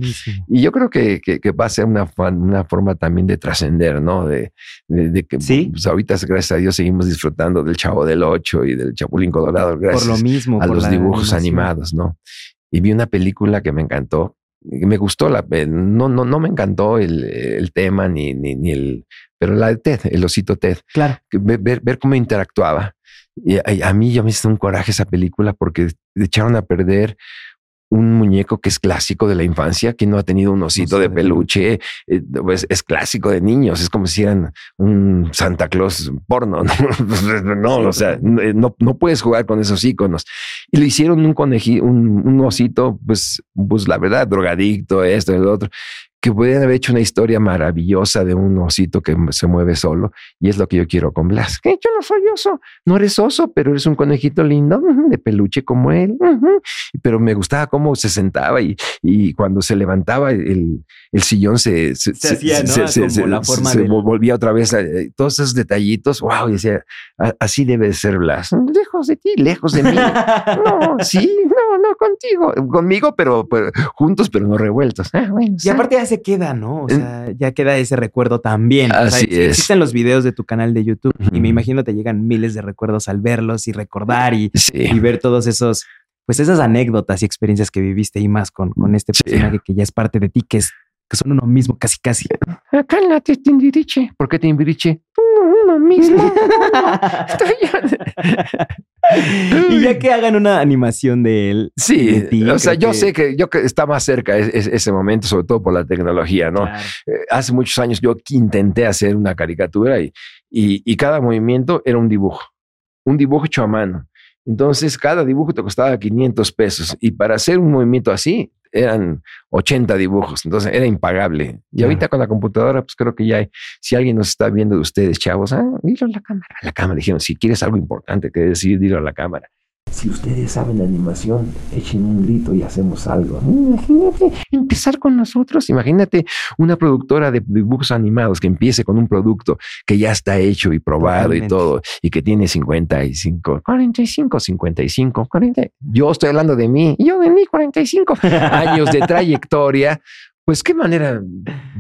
Y yo creo que, que, que va a ser una, una forma también de trascender, ¿no? De, de, de que Sí. pues ahorita, gracias a Dios, seguimos disfrutando del Chavo del Ocho y del Chapulín Colorado, gracias Por lo mismo. a por los dibujos animación. animados, ¿no? Y vi una película que me encantó. Me gustó la pe- no no no me encantó el, el tema ni, ni ni el pero la de Ted, el osito Ted, Claro. ver, ver cómo interactuaba. Y a, a mí ya me hizo un coraje esa película porque echaron a perder un muñeco que es clásico de la infancia, que no ha tenido un osito de de peluche, eh, pues es clásico de niños, es como si eran un Santa Claus porno, no, no Sí, o sea, totalmente. no, no puedes jugar con esos iconos. Y le hicieron un conejí, un, un osito, pues, pues la verdad, drogadicto, esto, el otro, que podrían haber hecho una historia maravillosa de un osito que se mueve solo, y es lo que yo quiero con Blas. Que yo no soy oso. No eres oso, pero eres un conejito lindo, de peluche como él. Pero me gustaba cómo se sentaba y, y cuando se levantaba el, el sillón se, se, Se hacía, ¿no? Como la forma volvía otra vez. eh, Todos esos detallitos, wow, y decía, "A- así debe de ser Blas. Lejos de ti. Lejos de mí. No, Sí, no, no contigo. conmigo, pero, pero juntos, pero no revueltos. Ah, bueno. Y aparte se queda, ¿no? O sea, ya queda ese recuerdo también. O sea, Así ex- es. Existen los videos de tu canal de YouTube y me imagino te llegan miles de recuerdos al verlos y recordar y, Sí. y ver todos esos, pues esas anécdotas y experiencias que viviste y más con, con este Sí. personaje que ya es parte de ti, que es que son uno mismo casi casi. Acá en la Tindiriche. ¿Por qué te inviriche? Uno mismo. Estoy y ya que hagan una animación de él. Sí, de ti, o sea, yo sé que yo que está más cerca es- es- ese momento, sobre todo por la tecnología, ¿no? Claro. Eh, hace muchos años yo intenté hacer una caricatura y, y, y cada movimiento era un dibujo, un dibujo hecho a mano. Entonces, cada dibujo te costaba 500 pesos y para hacer un movimiento así eran 80 dibujos, entonces era impagable. Y ahorita con la computadora, pues creo que ya hay, si alguien nos está viendo de ustedes, chavos, ah, Dilo a la cámara. a la cámara dijeron, si quieres algo importante que decir, dilo a la cámara. Si ustedes saben animación, echen un grito y hacemos algo. Imagínate empezar con nosotros. Imagínate una productora de dibujos animados que empiece con un producto que ya está hecho y probado y todo, y que tiene 55, 45, 55. 40. Yo estoy hablando de mí, yo de mí, 45. años de trayectoria. Pues qué manera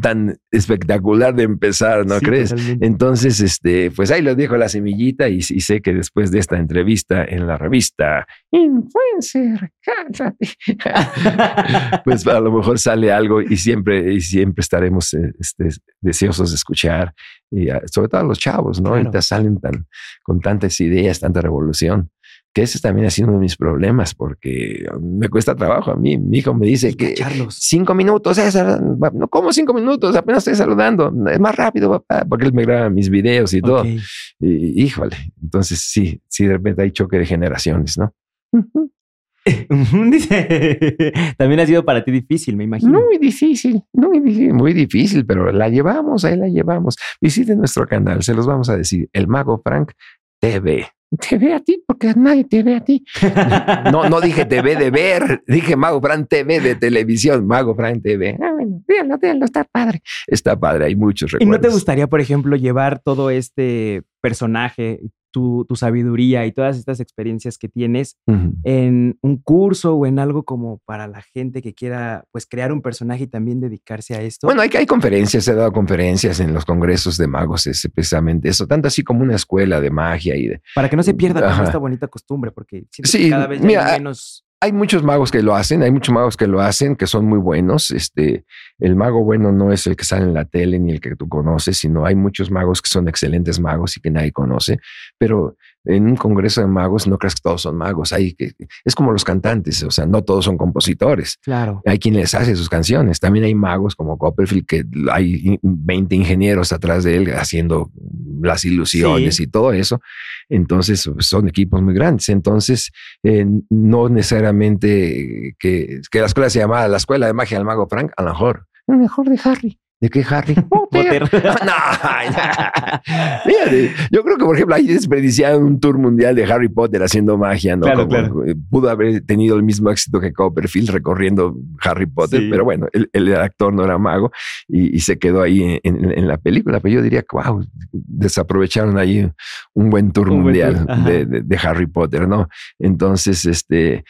tan espectacular de empezar, ¿no Sí, crees? totalmente. Entonces, este, pues ahí lo dejo la semillita y, y sé que después de esta entrevista en la revista, Influencer. Cállate. pues a lo mejor sale algo y siempre, y siempre estaremos eh, este, deseosos de escuchar, y ah, sobre todo a los chavos, ¿no? Claro. Ahorita salen tan, con tantas ideas, tanta revolución, que ese también ha sido uno de mis problemas, porque me cuesta trabajo a mí. Mi hijo me dice que cacharlos. cinco minutos, César, no como cinco minutos, apenas estoy saludando, es más rápido, papá, porque él me graba mis videos y todo. Y, híjole, entonces sí, sí, de repente hay choque de generaciones, ¿no? También ha sido para ti difícil, me imagino. Muy difícil, muy difícil. Muy difícil, pero la llevamos, ahí la llevamos. Visiten nuestro canal, se los vamos a decir, El Mago Frank TV. Te ve a ti porque nadie te ve a ti. No, no dije TV de ver, dije Mago Frank TV de televisión, Mago Frank TV. Ah, bueno, dígalo, dígalo, está padre. Está padre, hay muchos ¿Y recuerdos. no te gustaría, por ejemplo, llevar todo este personaje, tu, tu sabiduría y todas estas experiencias que tienes en un curso o en algo como para la gente que quiera pues crear un personaje y también dedicarse a esto? Bueno, hay, hay conferencias, he dado conferencias en los congresos de magos, es precisamente eso, tanto así como una escuela de magia y de... para que no se pierda Ajá. esta bonita costumbre, porque Sí, cada vez mira, hay menos hay muchos magos que lo hacen, hay muchos magos que lo hacen, que son muy buenos. Este, el mago bueno no es el que sale en la tele ni el que tú conoces, sino hay muchos magos que son excelentes magos y que nadie conoce. Pero en un congreso de magos no creas que todos son magos. Hay que, es como los cantantes, o sea, no todos son compositores. Claro. Hay quien les hace sus canciones. También hay magos como Copperfield, que hay 20 ingenieros atrás de él haciendo las ilusiones Sí. y todo eso. Entonces son equipos muy grandes. Entonces, eh, no necesariamente que, que la escuela se llamara la escuela de magia del mago Frank, a lo mejor. El mejor de Harry. ¿De qué Harry? Potter. No, yo creo que, por ejemplo, hay desperdiciado un tour mundial de Harry Potter haciendo magia, ¿no? Claro, Como, claro. eh, Pudo haber tenido el mismo éxito que Copperfield recorriendo Harry Potter, Sí. pero bueno, el, el actor no era mago y, y se quedó ahí en, en- en la película. Pero yo diría wow, desaprovecharon ahí un buen tour Un buen mundial tour, ajá. de, de- de Harry Potter, ¿no? Entonces, este,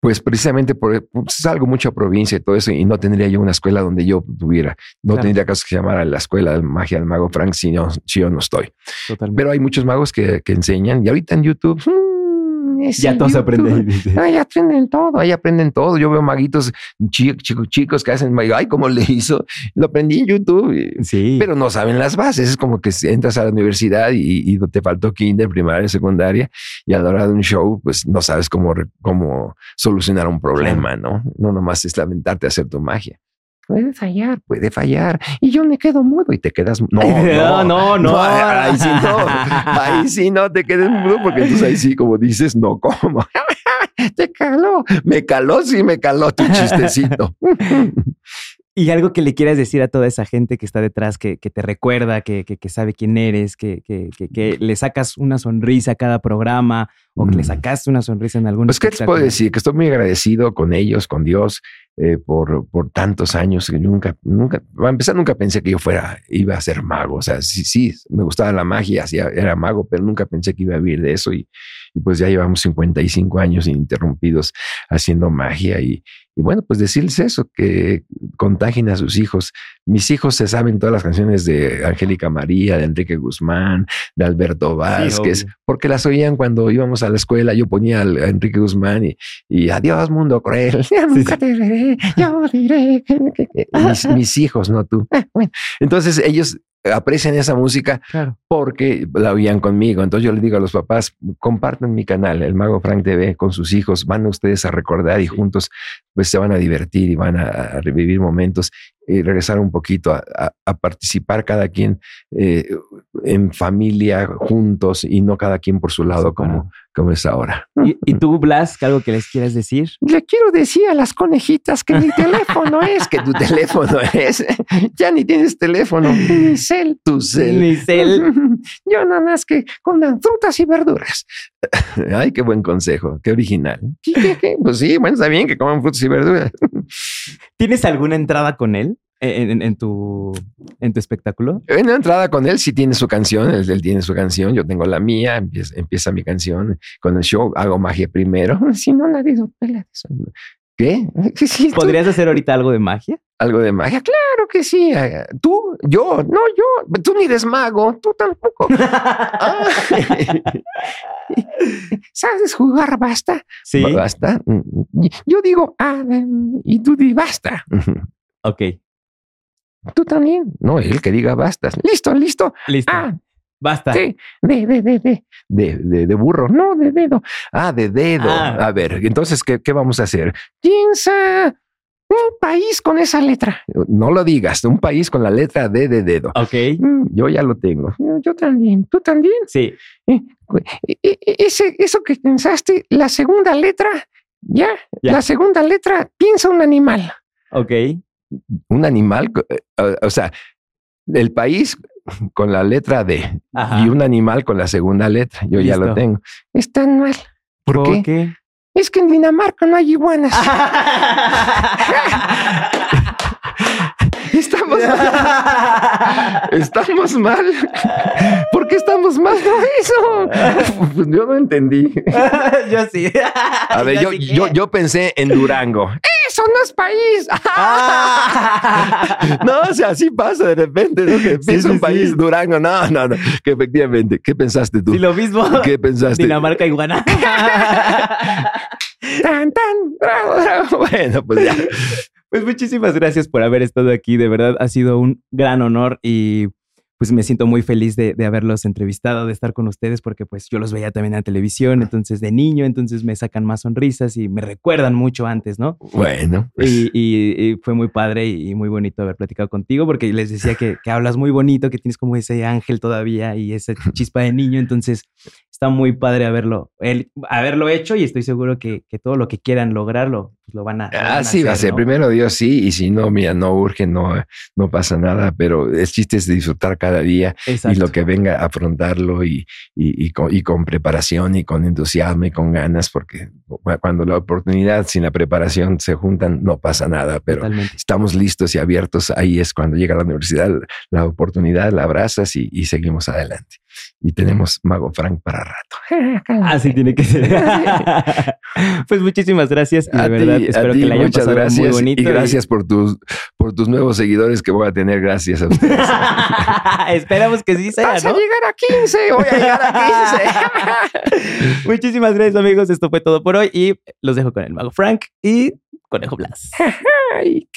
pues precisamente por pues, salgo mucho a provincia y todo eso, y no tendría yo una escuela donde yo tuviera, no Claro. tendría caso que se llamara la escuela de magia del mago Frank si, no, si yo no estoy. Totalmente. Pero hay muchos magos que, que enseñan y ahorita en YouTube Mm, ya todos YouTube. aprenden. dice. Ay, aprenden todo. ahí aprenden todo. Yo veo maguitos chi- chico- chicos que hacen, ay, ¿cómo le hizo? Lo aprendí en YouTube. Sí. Pero no saben las bases. Es como que entras a la universidad y, y te faltó kinder, primaria, secundaria, y a la hora de un show, pues no sabes cómo, cómo solucionar un problema, ¿no? No nomás es lamentarte hacer tu magia. Puede fallar. Puede fallar. Y yo me quedo mudo y te quedas. No, no, no, no. ahí sí no. Ahí sí no te quedes mudo porque entonces ahí sí, como dices, no como. Te caló. Me caló, sí me caló tu chistecito. Y algo que le quieras decir a toda esa gente que está detrás, que, que te recuerda, que, que- que sabe quién eres, que, que- que- que le sacas una sonrisa a cada programa o que le sacaste una sonrisa en algún Pues, ¿qué les puedo decir? Que estoy muy agradecido con ellos, con Dios, eh, por, por tantos años que nunca, nunca, para empezar, nunca pensé que yo fuera, iba a ser mago. O sea, sí, sí, me gustaba la magia, hacía, era mago, pero nunca pensé que iba a vivir de eso. Y, y pues ya llevamos 55 años ininterrumpidos haciendo magia. Y, y bueno, pues decirles eso, que contagien a sus hijos. Mis hijos se saben todas las canciones de Angélica María, de Enrique Guzmán, de Alberto Vázquez, porque las oían cuando íbamos a la escuela. Yo ponía al- a Enrique Guzmán y, y adiós, mundo cruel. Ya nunca te veré. Yo diré mis, mis hijos, no tú. Ah, Entonces ellos aprecian esa música Claro. porque la oían conmigo. Entonces yo les digo a los papás, compartan mi canal, el Mago Frank TV, con sus hijos. Van ustedes a recordar y juntos pues se van a divertir y van a, a revivir momentos y regresar un poquito a, a- a participar cada quien eh, en familia, juntos y no cada quien por su lado como, como es ahora. ¿Y, y tú, Blas, algo que les quieras decir? le quiero decir a las conejitas que mi teléfono es. Que tu teléfono es, ya ni tienes teléfono, Mi cel. tu cel. Nicel. Yo nada más que coman frutas y verduras. Ay, qué buen consejo, qué original. ¿Qué, qué, qué? Pues sí, bueno, está bien que coman frutas y verduras. ¿Tienes alguna entrada con él en, en- en tu, en tu espectáculo? En la entrada con él sí tiene su canción, él, él tiene su canción, yo tengo la mía, empieza, empieza mi canción con el show, hago magia primero. Si no, nadie pela eso. ¿Qué? Sí, sí, tú- ¿Podrías hacer ahorita algo de magia? Algo de magia. Claro que sí. eh, Tú, yo, no yo. Tú ni eres mago, tú tampoco. Ah. ¿Sabes jugar basta? sí. Basta. Yo digo, ah, y tú di basta. Ok. Tú también. No, él que diga basta. Listo, listo. Listo. Ah, Basta. sí, de, de, de, de. De, de, de burro. No, de dedo. Ah, de dedo. Ah. A ver, entonces, ¿qué, ¿qué vamos a hacer? Piensa un país con esa letra. No lo digas. Un país con la letra D de dedo. Ok. Mm, Yo ya lo tengo. Yo, yo también. ¿Tú también? Sí. E- e- Ese, eso que pensaste, la segunda letra, ya, Ya. la segunda letra, piensa un animal. Ok. Un animal, eh, o sea, el país con la letra D Ajá. y un animal con la segunda letra. Yo ya lo Listo. tengo. Están mal. ¿Por qué? qué? Es que en Dinamarca no hay iguanas. Estamos mal. Estamos mal. ¿Por qué estamos mal? No, eso. Pues yo no entendí. yo sí. A ver, yo, sí yo, yo pensé en Durango. Eso no es país. Ah. No, o sea, así pasa de repente, ¿no? Que sí, un país, sí. Durango. No, no, no. Que efectivamente. ¿Qué pensaste tú? Sí, lo mismo. ¿Qué pensaste? Dinamarca iguana. Tan, tan, bravo, bravo. Bueno, pues ya. Pues muchísimas gracias por haber estado aquí. De verdad, ha sido un gran honor y pues me siento muy feliz de, de, haberlos entrevistado, de estar con ustedes, porque pues yo los veía también en la televisión, entonces de niño, entonces me sacan más sonrisas y me recuerdan mucho antes, ¿no? Bueno. Pues. Y, y, y, fue muy padre y muy bonito haber platicado contigo, porque les decía que, que hablas muy bonito, que tienes como ese ángel todavía y esa chispa de niño, entonces está muy padre haberlo, el, haberlo hecho y estoy seguro que, que todo lo que quieran lograrlo, pues lo van a. Ah, van sí, va a ser. ¿no? Primero Dios sí, y si no, mira, no urge, no, no pasa nada, pero el chiste es disfrutar cada día Exacto. y lo que venga, afrontarlo y, y, y, con, y, con, preparación y con entusiasmo y con ganas, porque cuando la oportunidad sin la preparación se juntan, no pasa nada, pero Totalmente. estamos listos y abiertos. Ahí es cuando llega la universidad, la oportunidad, la abrazas y seguimos adelante. Y tenemos Mago Frank para rato. Así tiene que ser. pues muchísimas gracias. A de verdad, ti, espero a ti, que la hayan muchas pasado gracias muy bonito. y gracias por tus, por tus nuevos seguidores que voy a tener gracias a ustedes. Esperamos que sí sea, Vas ¿no? a llegar a 15, voy a llegar a 15. Muchísimas gracias, amigos. Esto fue todo por hoy y los dejo con el Mago Frank y Conejo Blas. Ay,